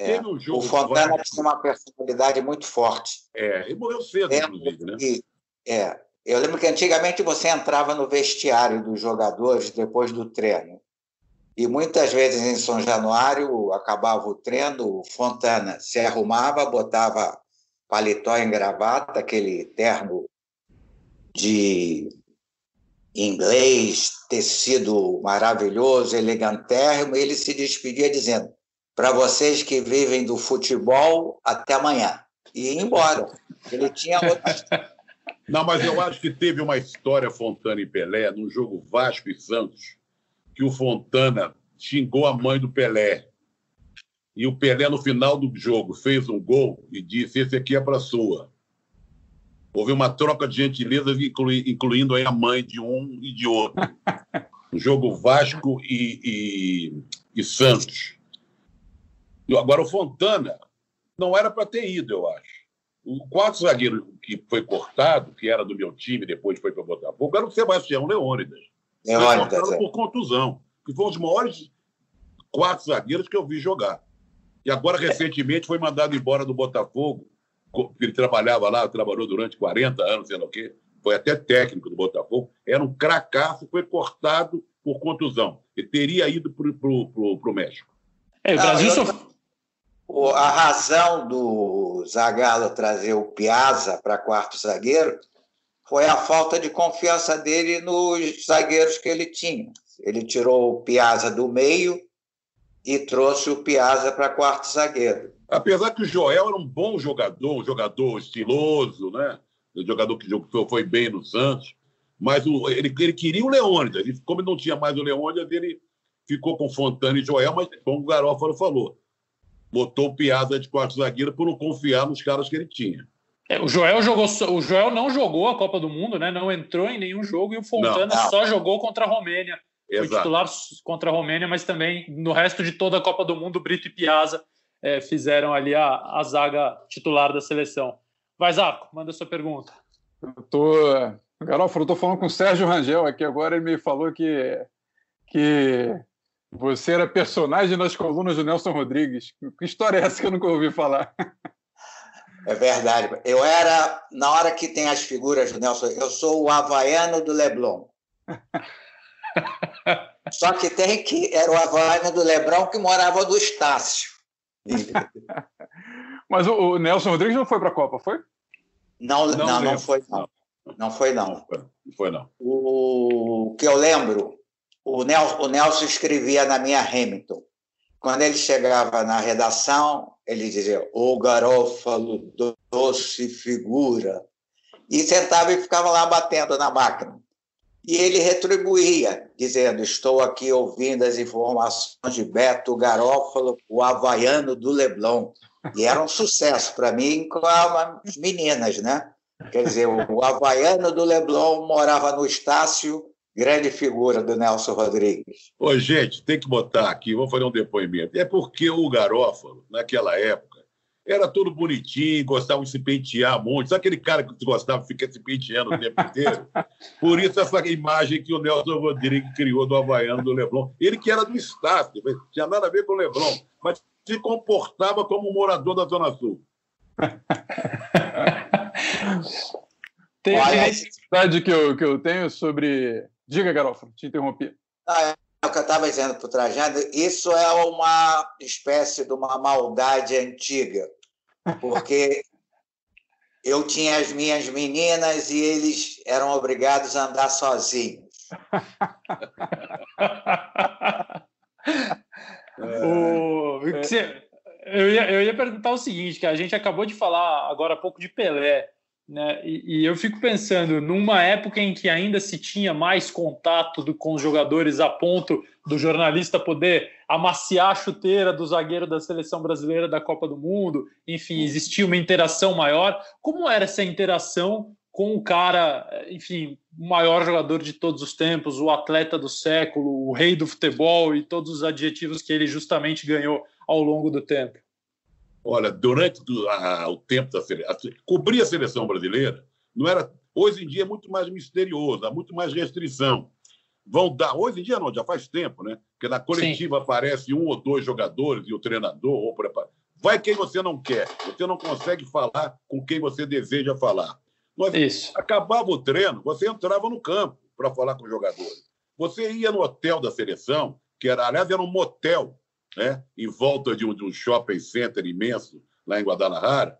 É. Um o Fontana tinha uma personalidade muito forte. É, e morreu cedo, lembro inclusive, né? Que, é, eu lembro que antigamente você entrava no vestiário dos jogadores depois do treino. E muitas vezes em São Januário acabava o treino, o Fontana se arrumava, botava paletó em gravata, aquele terno de inglês, tecido maravilhoso, elegantérrimo, ele se despedia dizendo: para vocês que vivem do futebol, até amanhã. E ia embora. Ele tinha outra. Não, mas eu acho que teve uma história Fontana e Pelé no jogo Vasco e Santos, que o Fontana xingou a mãe do Pelé. E o Pelé, no final do jogo, fez um gol e disse: Esse aqui é para sua. Houve uma troca de gentilezas, inclui, incluindo aí a mãe de um e de outro. O jogo Vasco e, e, e Santos. Agora, o Fontana não era para ter ido, eu acho. O quarto zagueiro que foi cortado, que era do meu time, depois foi para o Botafogo, era o Sebastião Leônidas. Leônidas. É. por contusão. Que foi um dos maiores quatro zagueiros que eu vi jogar. E agora, recentemente, foi mandado embora do Botafogo, ele trabalhava lá, trabalhou durante 40 anos, sei lá o quê, foi até técnico do Botafogo, era um cracaço, foi cortado por contusão. Ele teria ido para o México. É, o Brasil Não, A razão do Zagallo trazer o Piazza para quarto zagueiro foi a falta de confiança dele nos zagueiros que ele tinha. Ele tirou o Piazza do meio e trouxe o Piazza para quarto zagueiro. Apesar que o Joel era um bom jogador, um jogador estiloso, né? Um jogador que foi bem no Santos, mas o, ele, ele queria o Leônidas. Como não tinha mais o Leônidas, ele ficou com Fontana e Joel, mas como o Garófalo falou, botou o Piazza de quarto zagueiro por não confiar nos caras que ele tinha. É, o Joel jogou, o Joel não jogou a Copa do Mundo, né? Não entrou em nenhum jogo e o Fontana não, não. só jogou contra a Romênia Foi titular contra a Romênia, mas também no resto de toda a Copa do Mundo, Brito e Piazza é, fizeram ali a, a zaga titular da seleção. Vai, Zarco, manda sua pergunta. Eu tô, Garofalo, eu tô falando com o Sérgio Rangel aqui agora, ele me falou que, que você era personagem nas colunas do Nelson Rodrigues. Que história é essa que eu nunca ouvi falar? É verdade. Eu era, na hora que tem as figuras do Nelson, eu sou o havaiano do Leblon. Só que tem que era o havaiano do Leblon que morava do Estácio. Mas o, Nelson Rodrigues não foi para a Copa, foi? Não, não, não, não, foi não. Não foi não. Não foi não. O que eu lembro, o Nelson, o Nelson escrevia na minha Hamilton. Quando ele chegava na redação, ele dizia: "O garófalo doce figura", e sentava e ficava lá batendo na máquina. E ele retribuía, dizendo: Estou aqui ouvindo as informações de Beto Garófalo, o havaiano do Leblon. E era um sucesso para mim com as meninas, né? Quer dizer, o havaiano do Leblon morava no Estácio, grande figura do Nelson Rodrigues. Ô, gente, tem que botar aqui, vou fazer um depoimento. É porque o Garófalo, naquela época, era todo bonitinho, gostava de se pentear muito. Sabe aquele cara que gostava de ficar se penteando o tempo inteiro? Por isso, essa imagem que o Nelson Rodrigues criou do Havaiano do Leblon. Ele que era do Estácio, tinha nada a ver com o Leblon, mas se comportava como um morador da Zona Sul. Tem uma curiosidade que eu, que eu tenho sobre. Diga, Garofalo, te interrompi. Ah, é o que eu estava dizendo para o Trajano, isso é uma espécie de uma maldade antiga, porque eu tinha as minhas meninas e eles eram obrigados a andar sozinhos. o... eu, ia, eu ia perguntar o seguinte, que a gente acabou de falar agora há pouco de Pelé. Né? E, e, eu fico pensando, numa época em que ainda se tinha mais contato do, com os jogadores a ponto do jornalista poder amaciar a chuteira do zagueiro da seleção brasileira da Copa do Mundo, enfim, existia uma interação maior. Como era essa interação com o cara, enfim, o maior jogador de todos os tempos, o atleta do século, o rei do futebol e todos os adjetivos que ele justamente ganhou ao longo do tempo? Olha, durante a, o tempo da seleção, cobrir a seleção brasileira não era. Hoje em dia é muito mais misterioso, há muito mais restrição. Vão dar. Hoje em dia não, já faz tempo, né? Porque na coletiva Sim. aparece um ou dois jogadores e o treinador ou prepara. Vai quem você não quer. Você não consegue falar com quem você deseja falar. Nós, Isso. Acabava o treino, você entrava no campo para falar com os jogadores. Você ia no hotel da seleção, que era, aliás, era um motel né, em volta de um, de um shopping center imenso lá em Guadalajara,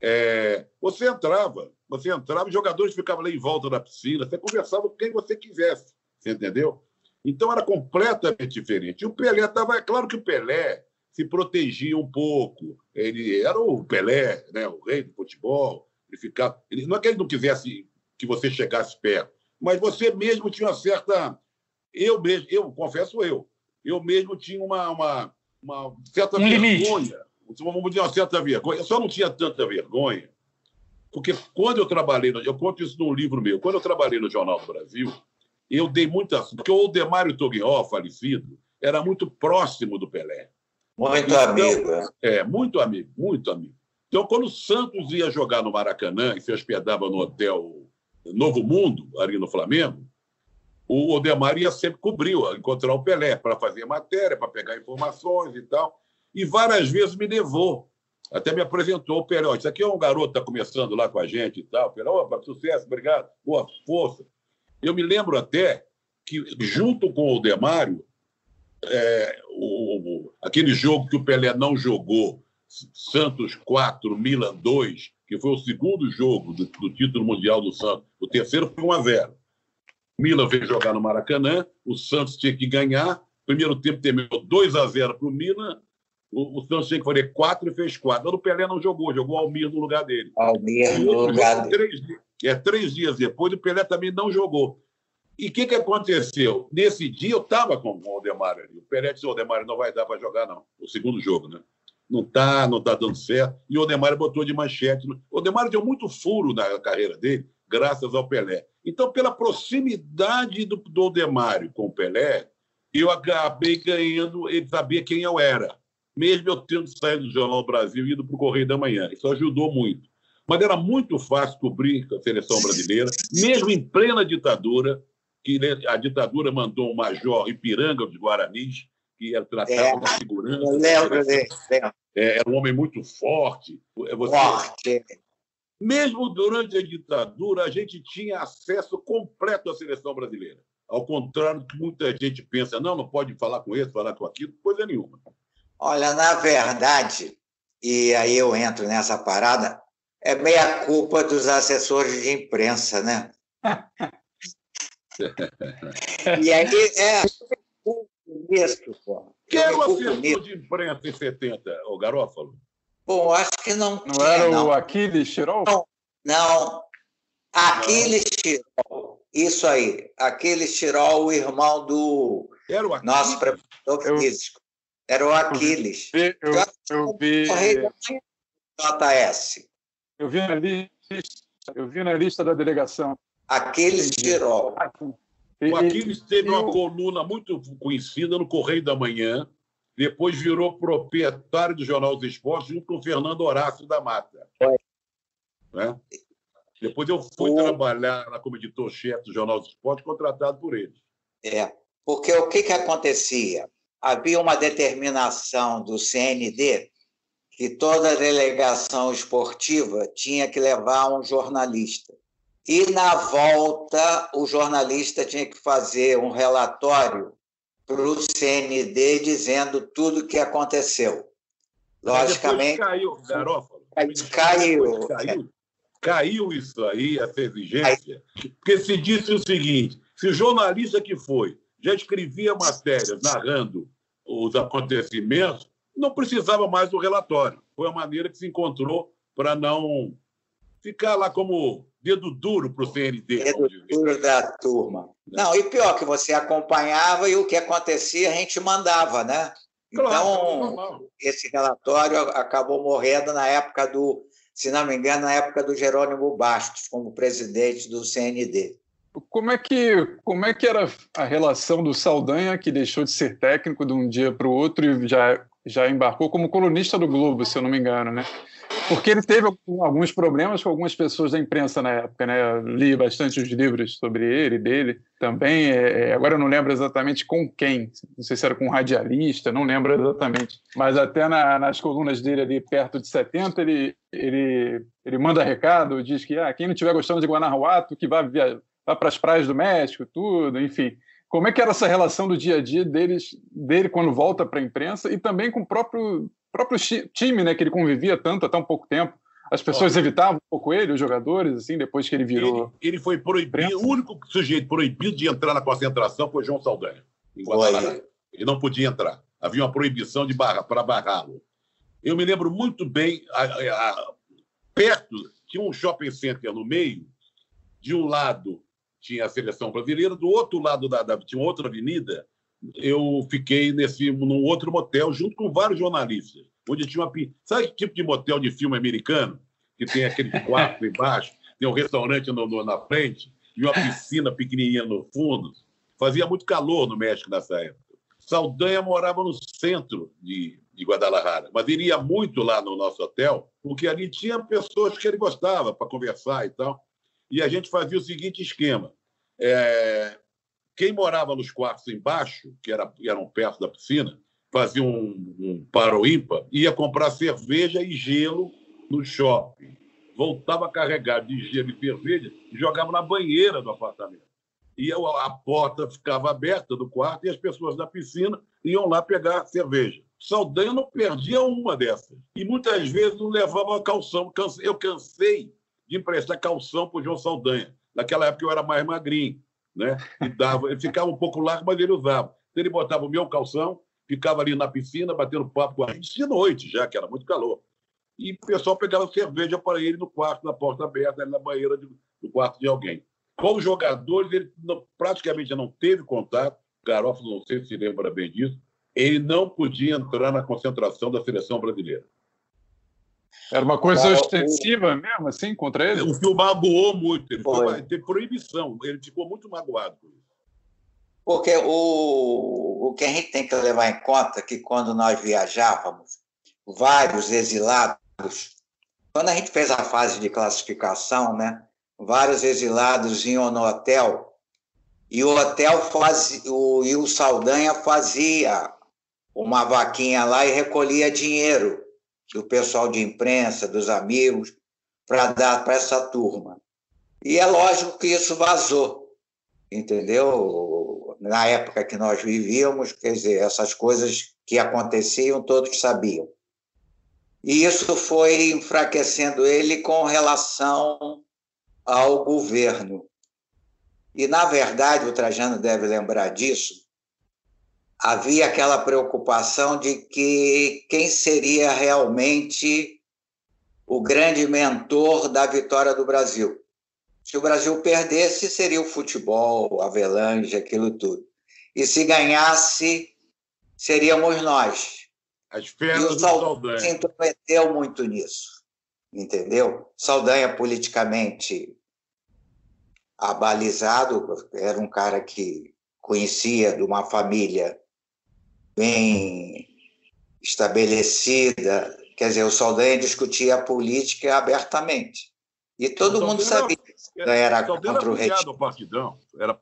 é, você entrava, você entrava, os jogadores ficavam lá em volta da piscina, você conversava com quem você quisesse, você entendeu? Então era completamente diferente. E o Pelé estava, é claro que o Pelé se protegia um pouco, ele era o Pelé, né, o rei do futebol, ele ficava, ele, não é que ele não quisesse que você chegasse perto, mas você mesmo tinha uma certa, eu mesmo, eu confesso eu, eu mesmo tinha uma, uma, uma certa um vergonha. Vamos dizer, uma certa vergonha. Eu só não tinha tanta vergonha, porque quando eu trabalhei, no, eu conto isso num livro meu, quando eu trabalhei no Jornal do Brasil, eu dei muita. Porque o Demário Toguinhó, falecido, era muito próximo do Pelé. Muito então, amigo. É. é, muito amigo, muito amigo. Então, quando o Santos ia jogar no Maracanã e se hospedava no hotel Novo Mundo, ali no Flamengo, o Odemar ia sempre cobrir, encontrar o Pelé para fazer matéria, para pegar informações e tal. E várias vezes me levou. Até me apresentou o Pelé. Isso aqui é um garoto que está começando lá com a gente e tal. Pelé, opa, sucesso, obrigado, boa força. Eu me lembro até que, junto com o Demário, é, o, o, aquele jogo que o Pelé não jogou, Santos 4, Milan 2, que foi o segundo jogo do, do título mundial do Santos. O terceiro foi 1 a 0 Milan veio jogar no Maracanã, o Santos tinha que ganhar. Primeiro tempo terminou 2 a 0 para o Milan. O, Santos tinha que fazer 4 e fez 4. O Pelé não jogou, jogou o Almir no lugar dele. Almir no lugar dele. Três, é, três dias depois, o Pelé também não jogou. E o que, que aconteceu? Nesse dia eu estava com o Aldemar ali. O Pelé disse: o Aldemar não vai dar para jogar, não. O segundo jogo, né? Não está não tá dando certo. E o Aldemar botou de manchete. O Aldemar deu muito furo na carreira dele, graças ao Pelé. Então, pela proximidade do, Demário com o Pelé, eu acabei ganhando, ele sabia quem eu era, mesmo eu tendo saído do Jornal Brasil e ido para o Correio da Manhã. Isso ajudou muito. Mas era muito fácil cobrir a seleção brasileira, mesmo em plena ditadura, que a ditadura mandou um major Ipiranga dos Guaranis, que era tratado é, da segurança. Eu lembro dele. É, era um homem muito forte. Você, forte. Mesmo durante a ditadura, a gente tinha acesso completo à seleção brasileira. Ao contrário do que muita gente pensa, não, não pode falar com esse, falar com aquilo, coisa nenhuma. Olha, na verdade, e aí eu entro nessa parada, é meia culpa dos assessores de imprensa, né? e aí é isso, pô. Quem era o assessor de imprensa em 70, o Garófalo? Bom, acho que não. Não tinha, era não. o Aquiles Tirol? Não, não. Aquiles Tirol. Isso aí. Aquiles Tirol, o irmão do era o Aquiles? nosso preparador eu, físico. Era o Aquiles. Eu, eu, eu vi. JS. Eu vi na lista, eu vi na lista da delegação. Aquiles Tirol. O Aquiles teve uma coluna muito conhecida no Correio da Manhã, depois virou proprietário do Jornal dos Esportes junto com o Fernando Horácio da Mata. Né? Depois eu fui o... trabalhar como editor-chefe do Jornal dos Esportes, contratado por eles. É, porque o que, que acontecia? Havia uma determinação do CND que toda delegação esportiva tinha que levar um jornalista. E, na volta, o jornalista tinha que fazer um relatório para o CND dizendo tudo o que aconteceu. Logicamente. caiu, Garófalo. Caiu. Caiu, caiu isso aí, essa exigência, porque se disse o seguinte: se o jornalista que foi já escrevia matérias narrando os acontecimentos, não precisava mais do relatório. Foi a maneira que se encontrou para não ficar lá como dedo duro para o CND. Dedo duro da turma. Não, e pior que você acompanhava e o que acontecia a gente mandava, né? Claro, então, esse relatório acabou morrendo na época do, se não me engano, na época do Jerônimo Bastos, como presidente do CND. Como é que, como é que era a relação do Saldanha, que deixou de ser técnico de um dia para o outro e já, já embarcou como colunista do Globo, se eu não me engano, né? Porque ele teve alguns problemas com algumas pessoas da imprensa na época, né? Eu li bastante os livros sobre ele, dele também. É, é, agora eu não lembro exatamente com quem, não sei se era com um radialista, não lembro exatamente. Mas até na, nas colunas dele ali perto de 70, ele, ele, ele manda recado, diz que ah, quem não estiver gostando de Guanajuato, que vá, vá para as praias do México, tudo, enfim. Como é que era essa relação do dia a dia deles, dele quando volta para a imprensa e também com o próprio próprio time, né, que ele convivia tanto há tão pouco tempo. As pessoas evitavam um pouco ele, os jogadores, assim, depois que ele virou. Ele, ele foi proibido, o único sujeito proibido de entrar na concentração foi João Saldanha, em Guadalajara. Ele não podia entrar. Havia uma proibição de barra para barrá-lo. Eu me lembro muito bem, a, a, perto, tinha um shopping center no meio, de um lado tinha a seleção brasileira, do outro lado da, da tinha outra avenida eu fiquei nesse num outro motel junto com vários jornalistas, onde tinha uma sabe que tipo de motel de filme americano que tem aquele quarto embaixo, tem um restaurante no, no, na frente e uma piscina pequenininha no fundo. Fazia muito calor no México nessa época. Saldanha morava no centro de, de Guadalajara, mas ele ia muito lá no nosso hotel, porque ali tinha pessoas que ele gostava para conversar e tal. E a gente fazia o seguinte esquema: é, quem morava nos quartos embaixo, que era, eram perto da piscina, fazia um, um paro ímpar, ia comprar cerveja e gelo no shopping. Voltava carregado de gelo e cerveja e jogava na banheira do apartamento. E a porta ficava aberta do quarto e as pessoas da piscina iam lá pegar cerveja. Saldanha não perdia uma dessas. E muitas vezes não levava calção. Eu cansei de emprestar calção para o João Saldanha. Naquela época eu era mais magrinho né? E dava, ele ficava um pouco largo, mas ele usava. Então, ele botava o meu calção, ficava ali na piscina, batendo papo com a gente, de noite já, que era muito calor. E o pessoal pegava cerveja para ele no quarto, na porta aberta, na banheira de, do quarto de alguém. Com os jogadores, ele não, praticamente não teve contato. Garófalo, não sei se se lembra bem disso, ele não podia entrar na concentração da seleção brasileira. Era uma coisa Agora, ostensiva o... mesmo, assim, contra ele? O o magoou muito. Ele foi. teve proibição. Ele ficou muito magoado por isso. Porque o, o que a gente tem que levar em conta é que quando nós viajávamos, vários exilados, quando a gente fez a fase de classificação, né, vários exilados iam no hotel e o hotel fazia, o, e o Saldanha fazia uma vaquinha lá e recolhia dinheiro do pessoal de imprensa, dos amigos, para dar para essa turma. E é lógico que isso vazou, entendeu? Na época que nós vivíamos, quer dizer, essas coisas que aconteciam, todos sabiam. E isso foi enfraquecendo ele com relação ao governo. E, na verdade, o Trajano deve lembrar disso, havia aquela preocupação de que quem seria realmente o grande mentor da vitória do Brasil. Se o Brasil perdesse, seria o futebol, a Avelange, aquilo tudo. E se ganhasse, seríamos nós. As feras e o Saldanha se intrometeu muito nisso, entendeu? Saldanha politicamente abalizado, era um cara que conhecia de uma família bem estabelecida, quer dizer, o Saldanha discutia a política abertamente. E todo mundo sabia que era, era contra o regime. Ao partidão, era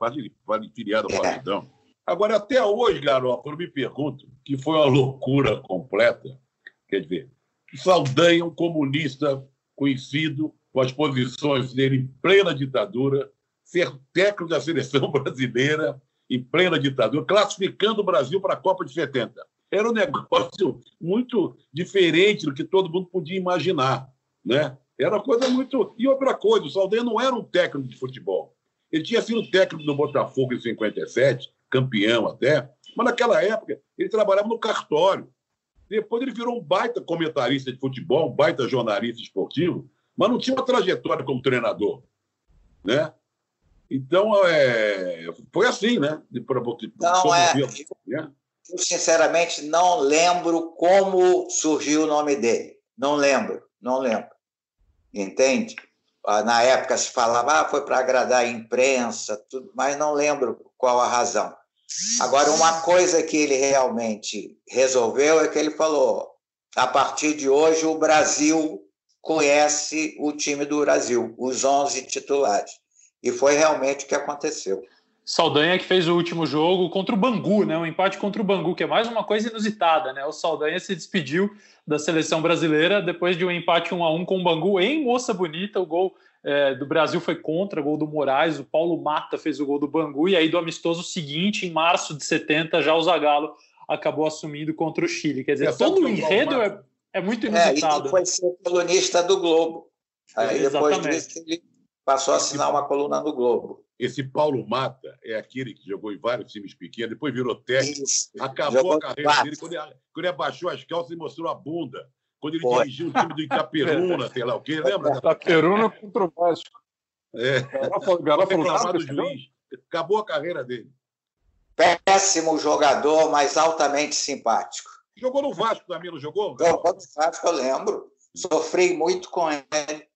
filiado ao é. partidão. Agora, até hoje, garoto, eu me pergunto, que foi uma loucura completa, quer dizer, Saldanha, é um comunista conhecido, com as posições dele em plena ditadura, ser técnico da seleção brasileira em plena ditadura, classificando o Brasil para a Copa de 70. Era um negócio muito diferente do que todo mundo podia imaginar. Né? Era uma coisa muito. E outra coisa, o Saldanha não era um técnico de futebol. Ele tinha sido técnico do Botafogo em 57, campeão até, mas naquela época ele trabalhava no cartório. Depois ele virou um baita comentarista de futebol, um baita jornalista esportivo, mas não tinha uma trajetória como treinador. Né? Então, é, foi assim, né? Pra, não, é, né? Eu, sinceramente, não lembro como surgiu o nome dele. Não lembro, não lembro. Entende? Ah, na época se falava, ah, foi para agradar a imprensa, tudo, mas não lembro qual a razão. Agora, uma coisa que ele realmente resolveu é que ele falou: a partir de hoje, o Brasil conhece o time do Brasil, os 11 titulares. E foi realmente o que aconteceu. Saldanha que fez o último jogo contra o Bangu, né? Um empate contra o Bangu, que é mais uma coisa inusitada, né? O Saldanha se despediu da seleção brasileira depois de um empate 1 a 1 com o Bangu em Moça Bonita. O gol é, do Brasil foi contra, gol do Moraes. O Paulo Mata fez o gol do Bangu. E aí, do amistoso seguinte, em março de 70, já o Zagallo acabou assumindo contra o Chile. Quer dizer, é, todo o enredo é, é, muito inusitado. É, e foi ser colunista do Globo. Aí, depois disso, ele passou a assinar uma coluna no Globo. Esse Paulo Mata é aquele que jogou em vários times pequenos, depois virou técnico, Isso. acabou jogou a carreira dele quando ele, quando ele abaixou as calças e mostrou a bunda. Quando ele Foi. dirigiu o time do Itaperuna, sei lá o quê, lembra? Itaperuna contra o Vasco. É. Garofalo do juiz. Acabou a carreira dele. Péssimo jogador, mas altamente simpático. Jogou no Vasco também, não jogou? Jogou no Vasco, eu lembro. Sofri muito com ele.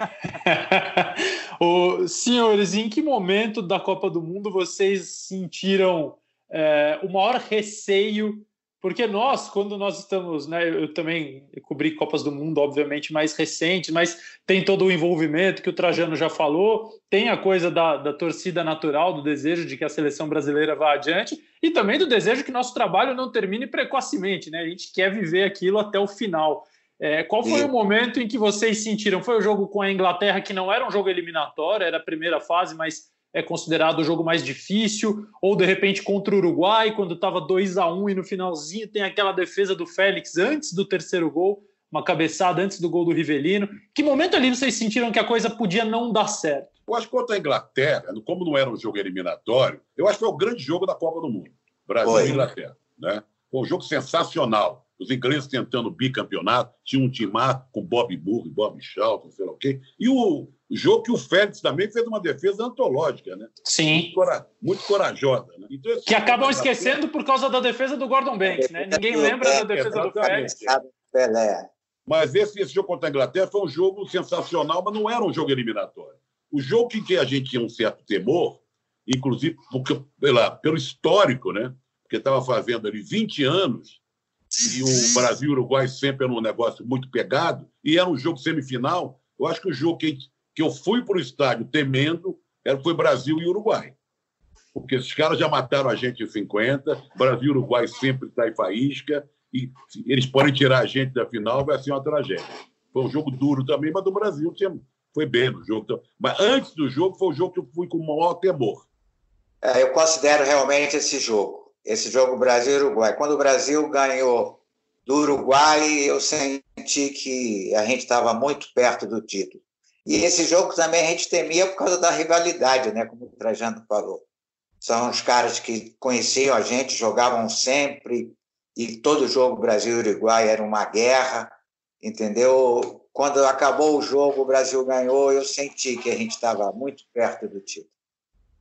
o, senhores, em que momento da Copa do Mundo vocês sentiram é, o maior receio? Porque nós, quando nós estamos, né, eu também cobri Copas do Mundo, obviamente, mais recentes, mas tem todo o envolvimento que o Trajano já falou, tem a coisa da, da torcida natural, do desejo de que a seleção brasileira vá adiante, e também do desejo que nosso trabalho não termine precocemente, né? A gente quer viver aquilo até o final. É, qual foi e... o momento em que vocês sentiram? Foi o jogo com a Inglaterra, que não era um jogo eliminatório, era a primeira fase, mas é considerado o jogo mais difícil? Ou de repente contra o Uruguai, quando estava 2 a 1 e no finalzinho tem aquela defesa do Félix antes do terceiro gol, uma cabeçada antes do gol do Rivelino? Que momento ali vocês sentiram que a coisa podia não dar certo? Eu acho que contra a Inglaterra, como não era um jogo eliminatório, eu acho que foi o grande jogo da Copa do Mundo. Brasil e Inglaterra. Né? Foi um jogo sensacional os ingleses tentando bicampeonato, tinha um timar com Bob Burr, Bob Charlton, sei lá o quê. E o jogo que o Félix também fez uma defesa antológica, né? Sim. Muito, cora muito corajosa. Né? Então, que acabam esquecendo por causa da defesa do Gordon Banks, né? Ninguém lembra da defesa do Félix. Pelé. Mas esse, esse jogo contra a Inglaterra foi um jogo sensacional, mas não era um jogo eliminatório. O jogo em que a gente tinha um certo temor, inclusive porque, pela, pelo histórico, né? Porque estava fazendo ali 20 anos, e o Brasil e o Uruguai sempre era um negócio muito pegado, e era um jogo semifinal. Eu acho que o jogo que, que eu fui para o estádio temendo era, foi Brasil e Uruguai. Porque esses caras já mataram a gente em 50, Brasil e Uruguai sempre está em faísca, e eles podem tirar a gente da final, vai ser uma tragédia. Foi um jogo duro também, mas do Brasil tinha, foi bem no jogo. Mas antes do jogo, foi o jogo que eu fui com o maior temor. É, eu considero realmente esse jogo, esse jogo Brasil-Uruguai. Quando o Brasil ganhou do Uruguai, eu senti que a gente estava muito perto do título. E esse jogo também a gente temia por causa da rivalidade, né? como o Trajano falou. São os caras que conheciam a gente, jogavam sempre, e todo jogo Brasil-Uruguai era uma guerra, entendeu? Quando acabou o jogo, o Brasil ganhou, eu senti que a gente estava muito perto do título.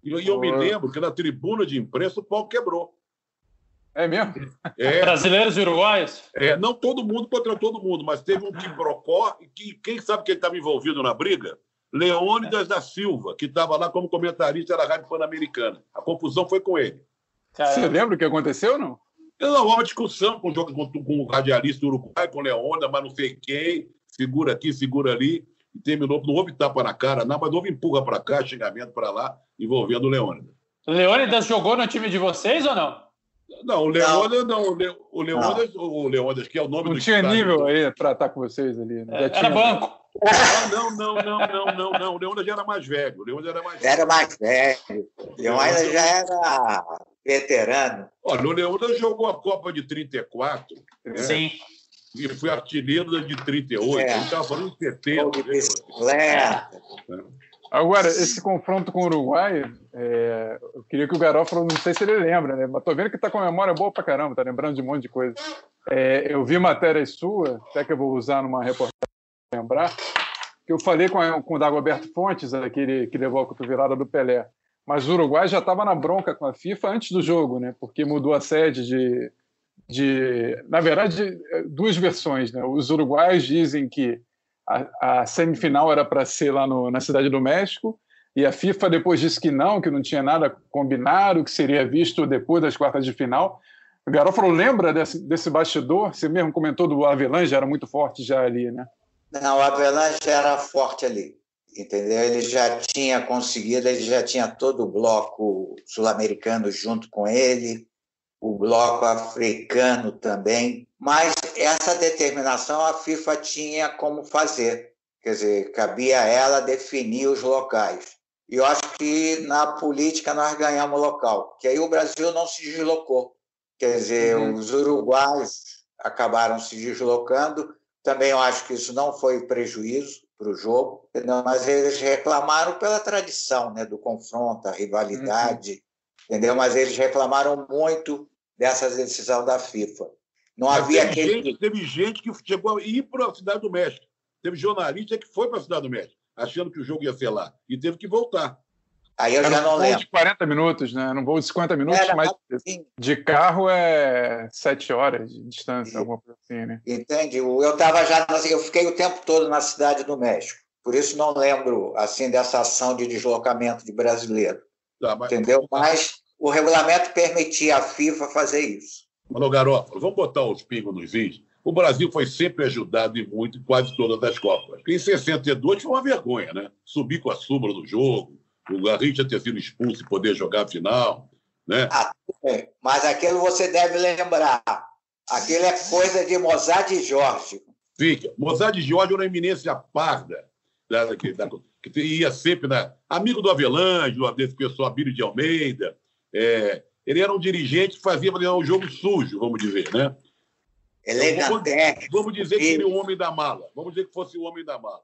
E eu, eu me lembro que na tribuna de imprensa o pau quebrou. É mesmo? É, Brasileiros e uruguaios? É, não todo mundo contra todo mundo, mas teve um quiprocó, que quem sabe que ele estava envolvido na briga? Leônidas da Silva, que estava lá como comentarista da Rádio Pan-Americana. A confusão foi com ele. Você lembra o que aconteceu ou não? Não, uma discussão com, com, com o radialista do Uruguai, com o Leônidas, mas não sei quem, segura aqui, segura ali, e terminou. Não houve tapa na cara, não, mas houve empurra para cá, xingamento para lá, envolvendo o Leônidas. Leônidas jogou no time de vocês ou não? Não, o Leônidas não. O Leônidas, o Leônidas, que é o nome não do tinha nível aí para estar com vocês ali. Né? É, era banco. Não, não, não, não, não, não. O Leônidas já era mais velho. O Leônidas era mais velho. Era mais velho. O Leônidas já era veterano. Olha, o Leônidas jogou a Copa de 34. Né? Sim. E foi artilheiro de 38. É. Ele estava falando de 70. De bicicleta. Agora, esse confronto com o Uruguai, é, eu queria que o Garófalo, não sei se ele lembra, né? Mas tô vendo que tá com a memória boa pra caramba, tá lembrando de um monte de coisa. É, eu vi matérias sua, até que eu vou usar numa reportagem para lembrar, que eu falei com, a, com o Dagoberto Fontes, aquele que levou a cotovelada do Pelé. Mas o Uruguai já estava na bronca com a FIFA antes do jogo, né? Porque mudou a sede de. de na verdade, duas versões, né? Os uruguaios dizem que a, a semifinal era para ser lá no, na Cidade do México, e a FIFA depois disse que não, que não tinha nada combinado, que seria visto depois das quartas de final. O Garofalo lembra desse, desse bastidor? Você mesmo comentou do Avelange, era muito forte já ali, né? Não, o Avelange era forte ali, entendeu? Ele já tinha conseguido, ele já tinha todo o bloco sul-americano junto com ele, o bloco africano também, mas essa determinação a FIFA tinha como fazer, quer dizer, cabia a ela definir os locais. E eu acho que na política nós ganhamos local, que aí o Brasil não se deslocou. Quer dizer, uhum. os uruguaios acabaram se deslocando. Também eu acho que isso não foi prejuízo para o jogo, mas eles reclamaram pela tradição né, do confronto, a rivalidade, uhum. entendeu? Mas eles reclamaram muito dessa decisão da FIFA. Não mas havia teve aquele. Gente, teve gente que chegou a ir para a Cidade do México. Teve jornalista que foi para a Cidade do México, achando que o jogo ia ser lá, e teve que voltar. Aí eu Era já não um lembro. de 40 minutos, né? Não vou de 50 minutos, Era mas assim. de carro é 7 horas de distância, e, alguma coisa assim, né? Entende? Eu estava já, eu fiquei o tempo todo na cidade do México. Por isso não lembro assim dessa ação de deslocamento de brasileiro. Tá, mas... Entendeu? Mas o regulamento permitia à FIFA fazer isso. Mano Garoto, vamos botar os pingos nos is. O Brasil foi sempre ajudado e muito em quase todas as Copas. Em 62 foi uma vergonha, né? Subir com a sombra do jogo, o Garrincha ter sido expulso e poder jogar a final, né? Ah, mas aquilo você deve lembrar. Aquilo é coisa de Mozart e Jorge. Fica. Mozart e Jorge era uma eminência parda, da, da, que ia sempre na. Amigo do Avelange, desse pessoal, Abílio de Almeida. É, ele era um dirigente que fazia um jogo sujo, vamos dizer, né? Elegante. Vamos, vamos dizer que ele é o homem da mala. Vamos dizer que fosse o homem da mala.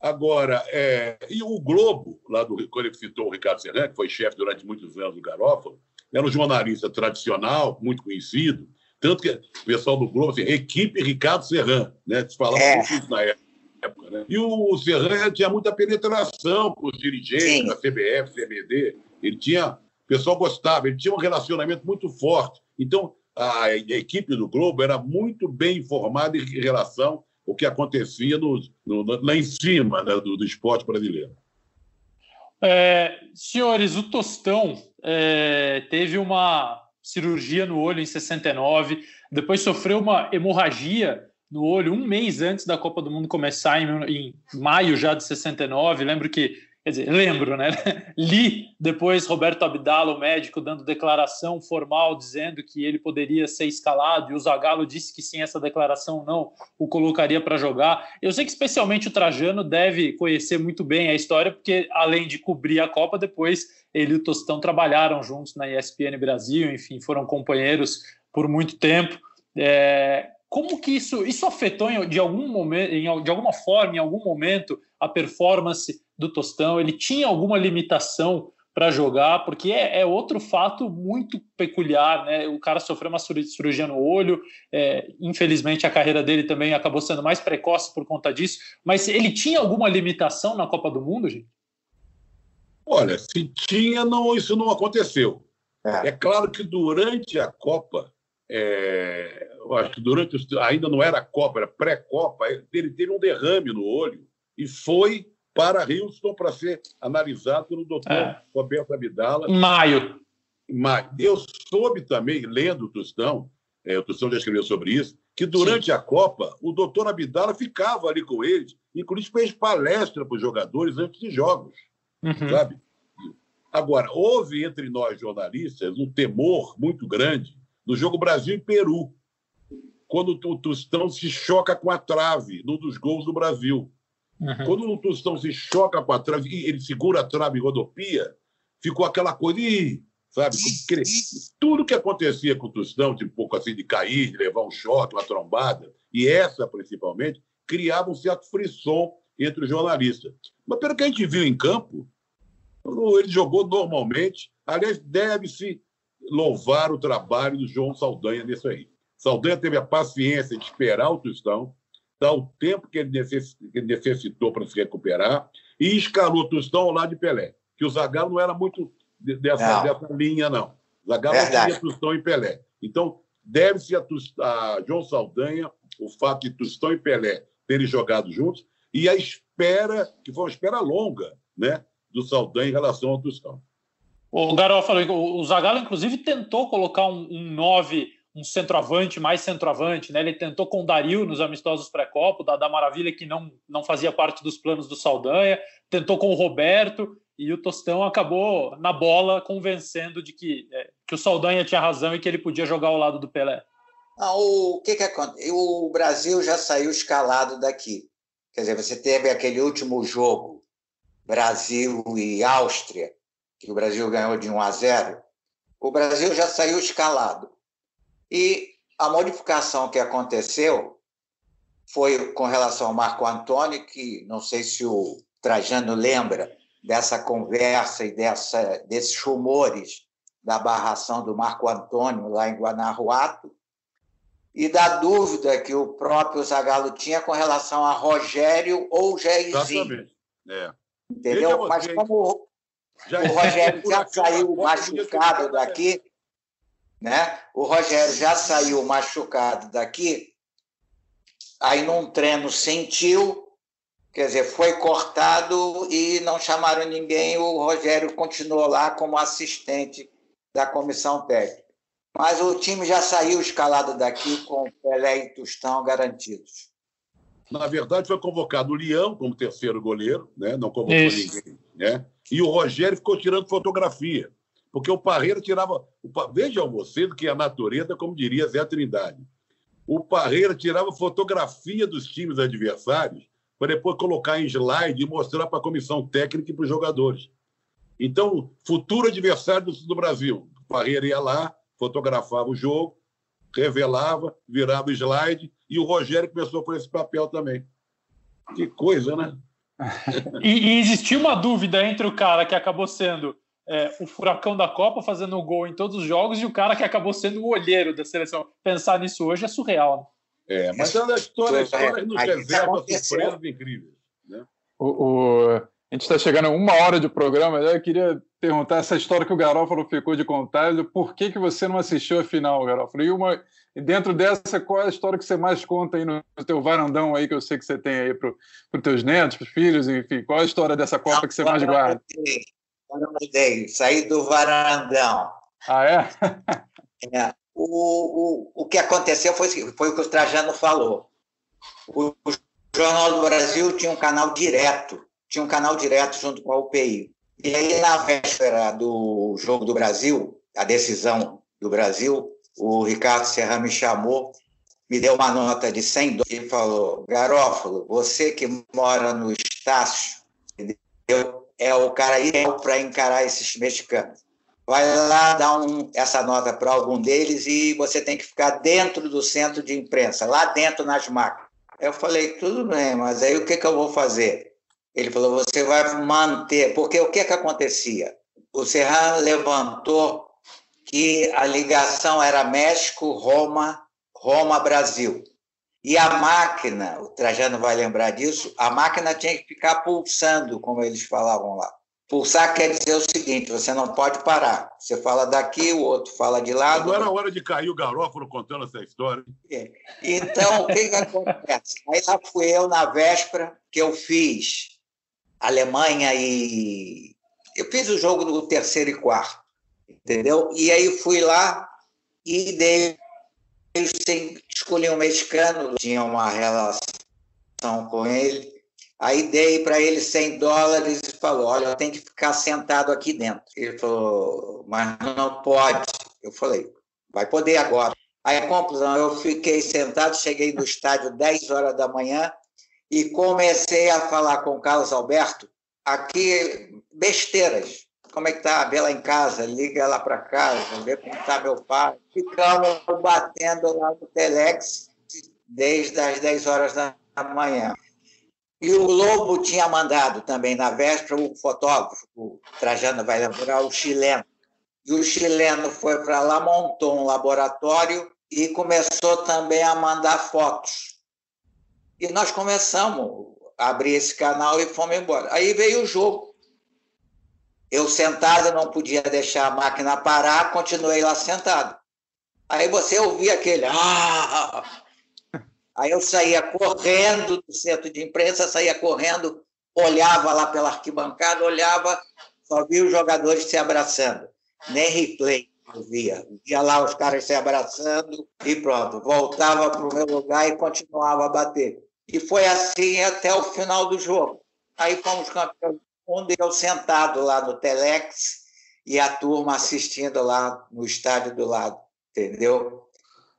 Agora, é, e o Globo, lá do quando ele citou o Ricardo Serrano, que foi chefe durante muitos anos do Garófalo, era um jornalista tradicional, muito conhecido, tanto que o pessoal do Globo, assim, equipe Ricardo Serrano, né? Se falava é. isso na época. Né? E o Serrano tinha muita penetração com os dirigentes Sim. da CBF, CBD. Ele tinha o pessoal gostava, ele tinha um relacionamento muito forte. Então, a, equipe do Globo era muito bem informada em relação o que acontecia no, no, lá em cima né, do, do esporte brasileiro. É, senhores, o Tostão é, teve uma cirurgia no olho em 69, depois sofreu uma hemorragia no olho um mês antes da Copa do Mundo começar, em, em maio já de 69. Lembro que Quer dizer, lembro, né? Li depois Roberto Abdala, o médico, dando declaração formal dizendo que ele poderia ser escalado, e o Zagallo disse que sem essa declaração não o colocaria para jogar. Eu sei que especialmente o Trajano deve conhecer muito bem a história, porque além de cobrir a Copa, depois ele e o Tostão trabalharam juntos na ESPN Brasil, enfim, foram companheiros por muito tempo. É, como que isso, isso afetou de algum momento, de alguma forma, em algum momento, a performance do Tostão? Ele tinha alguma limitação para jogar? Porque é, é, outro fato muito peculiar, né? O cara sofreu uma cirurgia no olho, é, infelizmente a carreira dele também acabou sendo mais precoce por conta disso. Mas ele tinha alguma limitação na Copa do Mundo, gente? Olha, se tinha, não, isso não aconteceu. É, é claro que durante a Copa, é, eu acho que durante ainda não era Copa, era pré-Copa, ele teve um derrame no olho e foi para Houston para ser analisado pelo doutor é. Roberto Abdala. Em maio. Em maio. Eu soube também, lendo o Tostão, é, o Tostão já escreveu sobre isso, que durante Sim. a Copa o doutor Abdala ficava ali com eles, inclusive fez palestra para os jogadores antes de jogos, uhum. sabe? Agora, houve entre nós jornalistas um temor muito grande no jogo Brasil e Peru, quando o Tostão se choca com a trave num dos gols do Brasil. Uhum. Quando o Tostão se choca com a trave, ele segura a trave e rodopia, ficou aquela coisa, ih, sabe? Tudo que acontecia com o Tostão, de tipo, um pouco assim de cair, de levar um choque, uma trombada, e essa principalmente, criava um certo frisson entre os jornalistas. Mas pelo que a gente viu em campo, ele jogou normalmente. Aliás, deve-se louvar o trabalho do João Saldanha nisso aí. Saldanha teve a paciência de esperar o Tostão, dar o tempo que ele necessitou para se recuperar e escalou o Tostão ao lado de Pelé, que o Zagallo não era muito dessa, dessa linha, não. O Zagallo tinha Tostão e Pelé. Então, deve-se a, a, João Saldanha o fato de Tostão e Pelé terem jogado juntos e a espera, que foi uma espera longa, né, do Saldanha em relação ao Tostão. O Garofa, o Zagallo, inclusive, tentou colocar um, um nove um centroavante, mais centroavante, né? Ele tentou com o Dario nos amistosos pré-copa, da, da Maravilha, que não, não fazia parte dos planos do Saldanha, tentou com o Roberto, e o Tostão acabou na bola convencendo de que, é, que o Saldanha tinha razão e que ele podia jogar ao lado do Pelé. Ah, o que que acontece? O Brasil já saiu escalado daqui. Quer dizer, você teve aquele último jogo, Brasil e Áustria, que o Brasil ganhou de 1 a 0. O Brasil já saiu escalado. E a modificação que aconteceu foi com relação ao Marco Antônio, que não sei se o Trajano lembra dessa conversa e dessa, desses rumores da barração do Marco Antônio lá em Guanajuato, e da dúvida que o próprio Zagallo tinha com relação a Rogério ou Jairzinho. É. Entendeu? Mas como já o Rogério já saiu machucado daqui, né? O Rogério já saiu machucado daqui, aí num treino sentiu, quer dizer, foi cortado e não chamaram ninguém, o Rogério continuou lá como assistente da comissão técnica. Mas o time já saiu escalado daqui com Pelé e Tostão garantidos. Na verdade, foi convocado o Leão como terceiro goleiro, né? não convocou Isso. ninguém. Né? E o Rogério ficou tirando fotografia porque o Parreira tirava. Vejam vocês que a natureza, como diria Zé Trindade. O Parreira tirava fotografia dos times adversários para depois colocar em slide e mostrar para a comissão técnica e para os jogadores. Então, futuro adversário do, do Brasil. O Parreira ia lá, fotografava o jogo, revelava, virava o slide, e o Rogério começou por esse papel também. Que coisa, né? e, e existia uma dúvida entre o cara que acabou sendo é, o furacão da Copa fazendo gol em todos os jogos e o cara que acabou sendo o olheiro da seleção. Pensar nisso hoje é surreal. Né? É, mas a história, a história nos reserva surpresas incríveis. Né? O, o, a gente está chegando a uma hora de programa. Eu queria perguntar essa história que o Garófalo ficou de contar. Por que, que você não assistiu a final, Garófalo? E uma, E dentro dessa, qual é a história que você mais conta aí no teu varandão aí, que eu sei que você tem aí para os teus netos, para os filhos, enfim? Qual é a história dessa Copa que você mais guarda? Mudei, saí do varandão. Ah, é? é. O, o, o que aconteceu foi, foi o que o Trajano falou. O, o Jornal do Brasil tinha um canal direto, tinha um canal direto junto com a UPI. E aí, na véspera do Jogo do Brasil, a decisão do Brasil, o Ricardo Serra me chamou, me deu uma nota de 100 dólares e falou: Garófalo, você que mora no Estácio, entendeu? É o cara ideal para encarar esses mexicanos. Vai lá dar um, essa nota para algum deles e você tem que ficar dentro do centro de imprensa, lá dentro nas máquinas. Eu falei: tudo bem, mas aí o que, que eu vou fazer? Ele falou: você vai manter, porque o que, que acontecia? O Serrano levantou que a ligação era México-Roma, Roma-Brasil. E a máquina, o Trajano vai lembrar disso, a máquina tinha que ficar pulsando, como eles falavam lá. Pulsar quer dizer o seguinte: você não pode parar. Você fala daqui, o outro fala de lá. Não era hora de cair o garófalo contando essa história. É. Então, o que, que acontece? Aí lá fui eu na véspera que eu fiz Alemanha e. Eu fiz o jogo do terceiro e quarto entendeu? E aí fui lá e dei, escolhi um mexicano, tinha uma relação com ele, aí dei para ele 100 dólares e falou, olha, tenho que ficar sentado aqui dentro. Ele falou, mas não pode. Eu falei, vai poder agora. Aí, conclusão, eu fiquei sentado, cheguei no estádio 10 horas da manhã e comecei a falar com o Carlos Alberto aqui besteiras como é que tá? Vê lá em casa, liga lá para casa, vê como está meu pai. Ficamos batendo lá no Telex desde as 10 horas da manhã. E o Lobo tinha mandado também na véspera o fotógrafo, o Trajano vai lembrar, o chileno. E o chileno foi para lá, montou um laboratório e começou também a mandar fotos. E nós começamos a abrir esse canal e fomos embora. Aí veio o jogo. Eu sentado, não podia deixar a máquina parar, continuei lá sentado. Aí você ouvia aquele. Ah! Aí eu saía correndo do centro de imprensa, saía correndo, olhava lá pela arquibancada, olhava, só via os jogadores se abraçando. Nem replay eu via. Via lá os caras se abraçando e pronto. Voltava para o meu lugar e continuava a bater. E foi assim até o final do jogo. Aí fomos campeões onde eu sentado lá no Telex e a turma assistindo lá no estádio do lado, entendeu?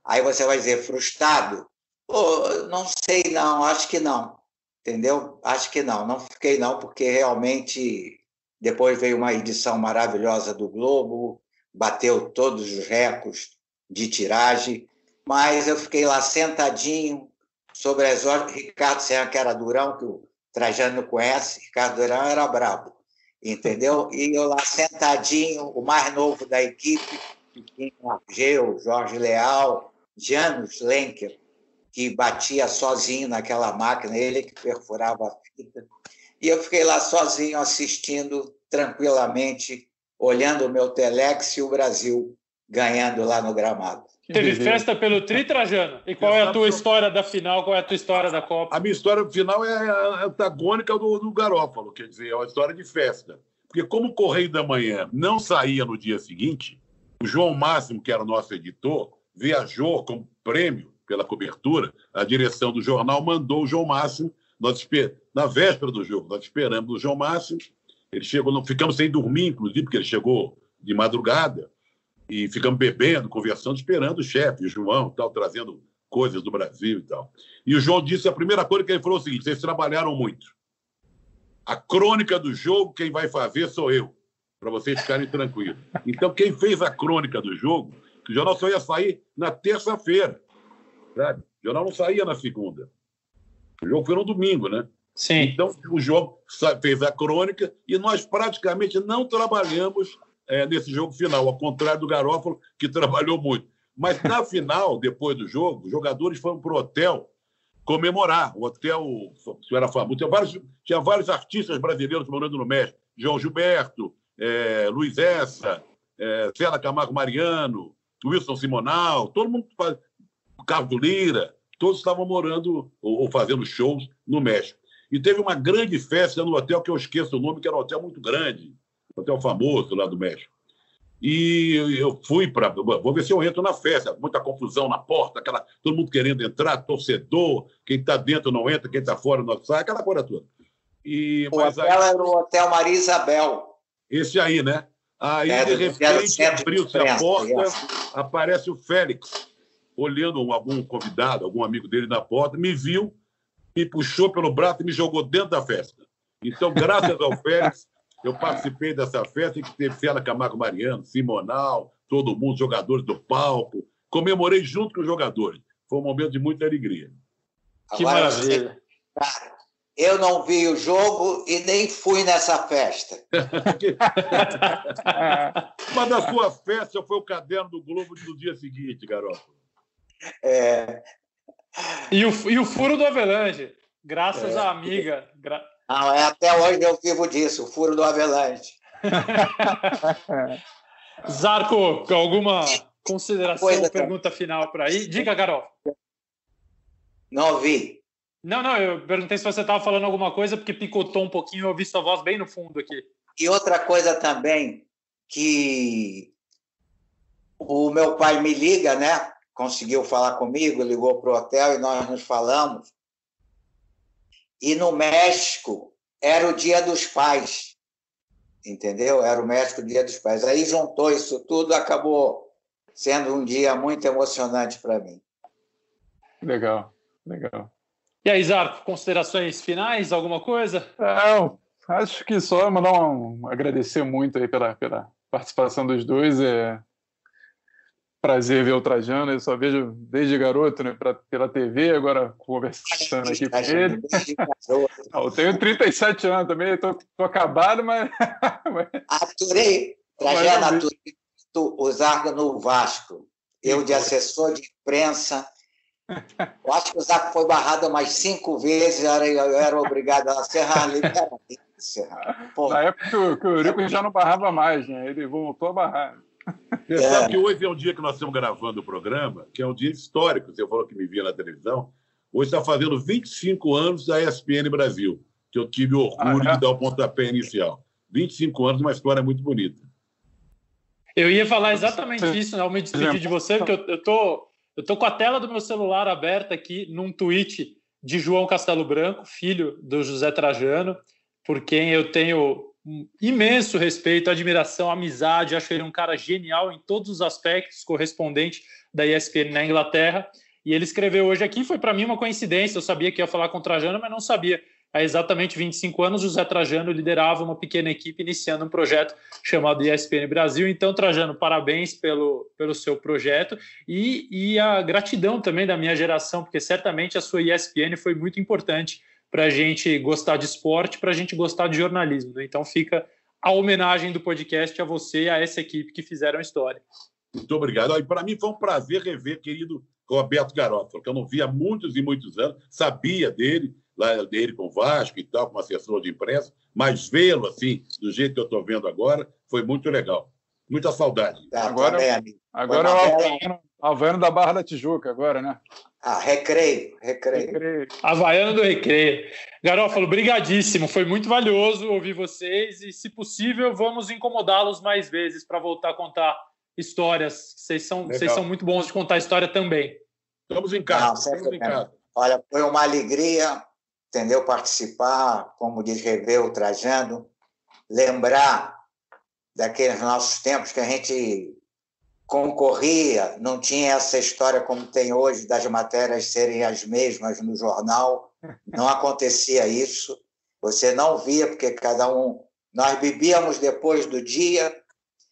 Aí você vai dizer, frustrado? Pô, não sei não, acho que não, entendeu? Acho que não, não fiquei não, porque realmente depois veio uma edição maravilhosa do Globo, bateu todos os recordes de tiragem, mas eu fiquei lá sentadinho sobre as horas, Ricardo Serra, que era durão, que o Trajano conhece, Ricardo Durão era brabo, entendeu? E eu lá sentadinho, o mais novo da equipe, tinha Geu, Jorge Leal, Janus Lenker, que batia sozinho naquela máquina, ele que perfurava a fita. E eu fiquei lá sozinho assistindo tranquilamente, olhando o meu telex e o Brasil ganhando lá no gramado. Teve festa pelo Tri, Trajano? E qual é a tua história da final? Qual é a tua história da Copa? A minha história final é antagônica do, do Garófalo, quer dizer, é uma história de festa. Porque como o Correio da Manhã não saía no dia seguinte, o João Máximo, que era o nosso editor, viajou com prêmio pela cobertura, a direção do jornal mandou o João Máximo, nós na véspera do jogo, nós esperamos o João Máximo, ele chegou, não ficamos sem dormir, inclusive, porque ele chegou de madrugada, e ficamos bebendo, conversando, esperando o chefe, o João, tal, trazendo coisas do Brasil e tal. E o João disse a primeira coisa que ele falou é o seguinte: vocês trabalharam muito. A crônica do jogo, quem vai fazer sou eu, para vocês ficarem tranquilos. Então, quem fez a crônica do jogo, o jornal só ia sair na terça-feira. Sabe? O jornal não saía na segunda. O jogo foi no domingo, né? Sim. Então, o jogo fez a crônica e nós praticamente não trabalhamos é, nesse jogo final, ao contrário do Garófalo, que trabalhou muito. Mas na final, depois do jogo, os jogadores foram para o hotel comemorar. O hotel era famoso. Tinha vários, tinha vários artistas brasileiros morando no México. João Gilberto, é, Luiz Essa, é, Cela Camargo Mariano, Wilson Simonal, todo mundo Carlos Lira, todos estavam morando ou, ou fazendo shows no México. E teve uma grande festa no hotel que eu esqueço o nome, que era um hotel muito grande, hotel famoso lá do México. E eu fui para. Vou ver se eu entro na festa. Muita confusão na porta, aquela, todo mundo querendo entrar, torcedor, quem está dentro não entra, quem está fora não sai, aquela coisa toda. E, o hotel aí, era o Hotel Maria Isabel. Esse aí, né? Aí, é, de repente, abriu-se a porta, é. aparece o Félix, olhando algum convidado, algum amigo dele na porta, me viu, me puxou pelo braço e me jogou dentro da festa. Então, graças ao Félix, eu participei dessa festa que teve Fela Camargo Mariano, Simonal, todo mundo, jogadores do palco. Comemorei junto com os jogadores. Foi um momento de muita alegria. Que Agora, maravilha. Eu não vi o jogo e nem fui nessa festa. Mas na sua festa foi o caderno do Globo do dia seguinte, garoto. É... E, o, e o furo do Avelange, graças é. à amiga. Gra... Não, é, até hoje eu vivo disso, o furo do Avelange. Zarco, alguma consideração ou pergunta final para aí? Diga, Carol. Não vi. Não, não, eu perguntei se você estava falando alguma coisa, porque picotou um pouquinho, eu ouvi sua voz bem no fundo aqui. E outra coisa também, que o meu pai me liga, né? Conseguiu falar comigo, ligou para o hotel e nós nos falamos. E no México era o Dia dos Pais, entendeu? Era o México Dia dos Pais. Aí juntou isso tudo, acabou sendo um dia muito emocionante para mim. Legal, legal. E aí, Zarco, considerações finais, alguma coisa? Não, acho que só mandar um, agradecer muito aí pela, pela participação dos dois. É, prazer ver o Trajano, eu só vejo desde garoto, né, pra, pela TV, agora conversando aqui com ele. eu tenho 37 anos também, estou acabado, mas. Aturei, Trajano, aturei o Zarco no Vasco. Eu, de assessor de imprensa, eu acho que o Zarco foi barrado mais cinco vezes, eu era, eu era obrigado a serrar liberar. Na época que o, que o Eurico já não barrava mais, né? Ele voltou a barrar. Você é. sabe que hoje é um dia que nós estamos gravando o programa, que é um dia histórico. Você falou que me via na televisão. Hoje está fazendo 25 anos da ESPN Brasil, que eu tive o orgulho ah, é? de dar o pontapé inicial. 25 anos, uma história muito bonita. Eu ia falar exatamente isso, né? Eu me despedir de você, porque eu, eu, tô, eu tô com a tela do meu celular aberta aqui num tweet de João Castelo Branco, filho do José Trajano, por quem eu tenho imenso respeito, admiração, amizade. Acho ele um cara genial em todos os aspectos, correspondente da ESPN na Inglaterra. E ele escreveu hoje aqui, foi para mim uma coincidência. Eu sabia que ia falar com o Trajano, mas não sabia. Há exatamente 25 anos, José Trajano liderava uma pequena equipe iniciando um projeto chamado ESPN Brasil. Então, Trajano, parabéns pelo, pelo seu projeto e, e a gratidão também da minha geração, porque certamente a sua ESPN foi muito importante para a gente gostar de esporte, para a gente gostar de jornalismo. Né? Então fica a homenagem do podcast a você e a essa equipe que fizeram a história. Muito obrigado. E para mim foi um prazer rever, querido Roberto Garoto, que eu não via há muitos e muitos anos, sabia dele, lá dele com o Vasco e tal, como assessor de imprensa, mas vê-lo assim, do jeito que eu estou vendo agora, foi muito legal. Muita saudade. Tá, agora agora é o Alvano da Barra da Tijuca, agora, né? Ah, recreio, recreio. recreio. Havaiano do recreio. Garófalo, brigadíssimo. Foi muito valioso ouvir vocês e, se possível, vamos incomodá-los mais vezes para voltar a contar histórias. Vocês são, vocês são muito bons de contar história também. Estamos em casa. Não, estamos em casa. Olha, foi uma alegria, entendeu? Participar, como diz Reveu, Trajando, lembrar daqueles nossos tempos que a gente concorria, não tinha essa história como tem hoje das matérias serem as mesmas no jornal, não acontecia isso. Você não via porque cada um nós bebíamos depois do dia,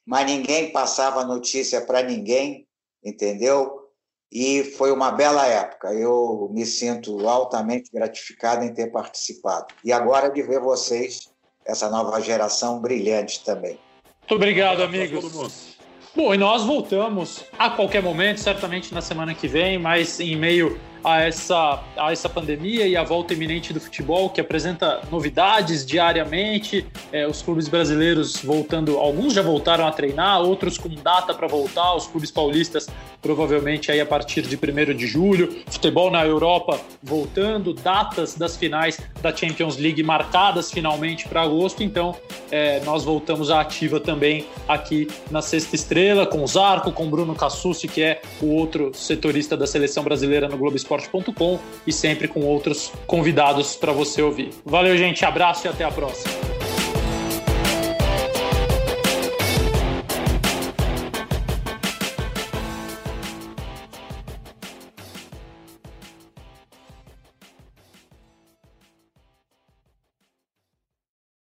mas ninguém passava notícia para ninguém, entendeu? E foi uma bela época. Eu me sinto altamente gratificado em ter participado. E agora de ver vocês, essa nova geração brilhante também. Muito obrigado, amigos. Bom, e nós voltamos a qualquer momento, certamente na semana que vem, mas em meio a essa, a essa pandemia e a volta iminente do futebol, que apresenta novidades diariamente. É, os clubes brasileiros voltando, alguns já voltaram a treinar, outros com data para voltar, os clubes paulistas provavelmente aí a partir de 1 de julho. Futebol na Europa voltando, datas das finais da Champions League marcadas finalmente para agosto. Então, é, nós voltamos à ativa também aqui na Sexta Estrela, com o Zarco, com o Bruno Cassucci, que é o outro setorista da seleção brasileira no Globoesporte.com e sempre com outros convidados para você ouvir. Valeu, gente, abraço e até a próxima.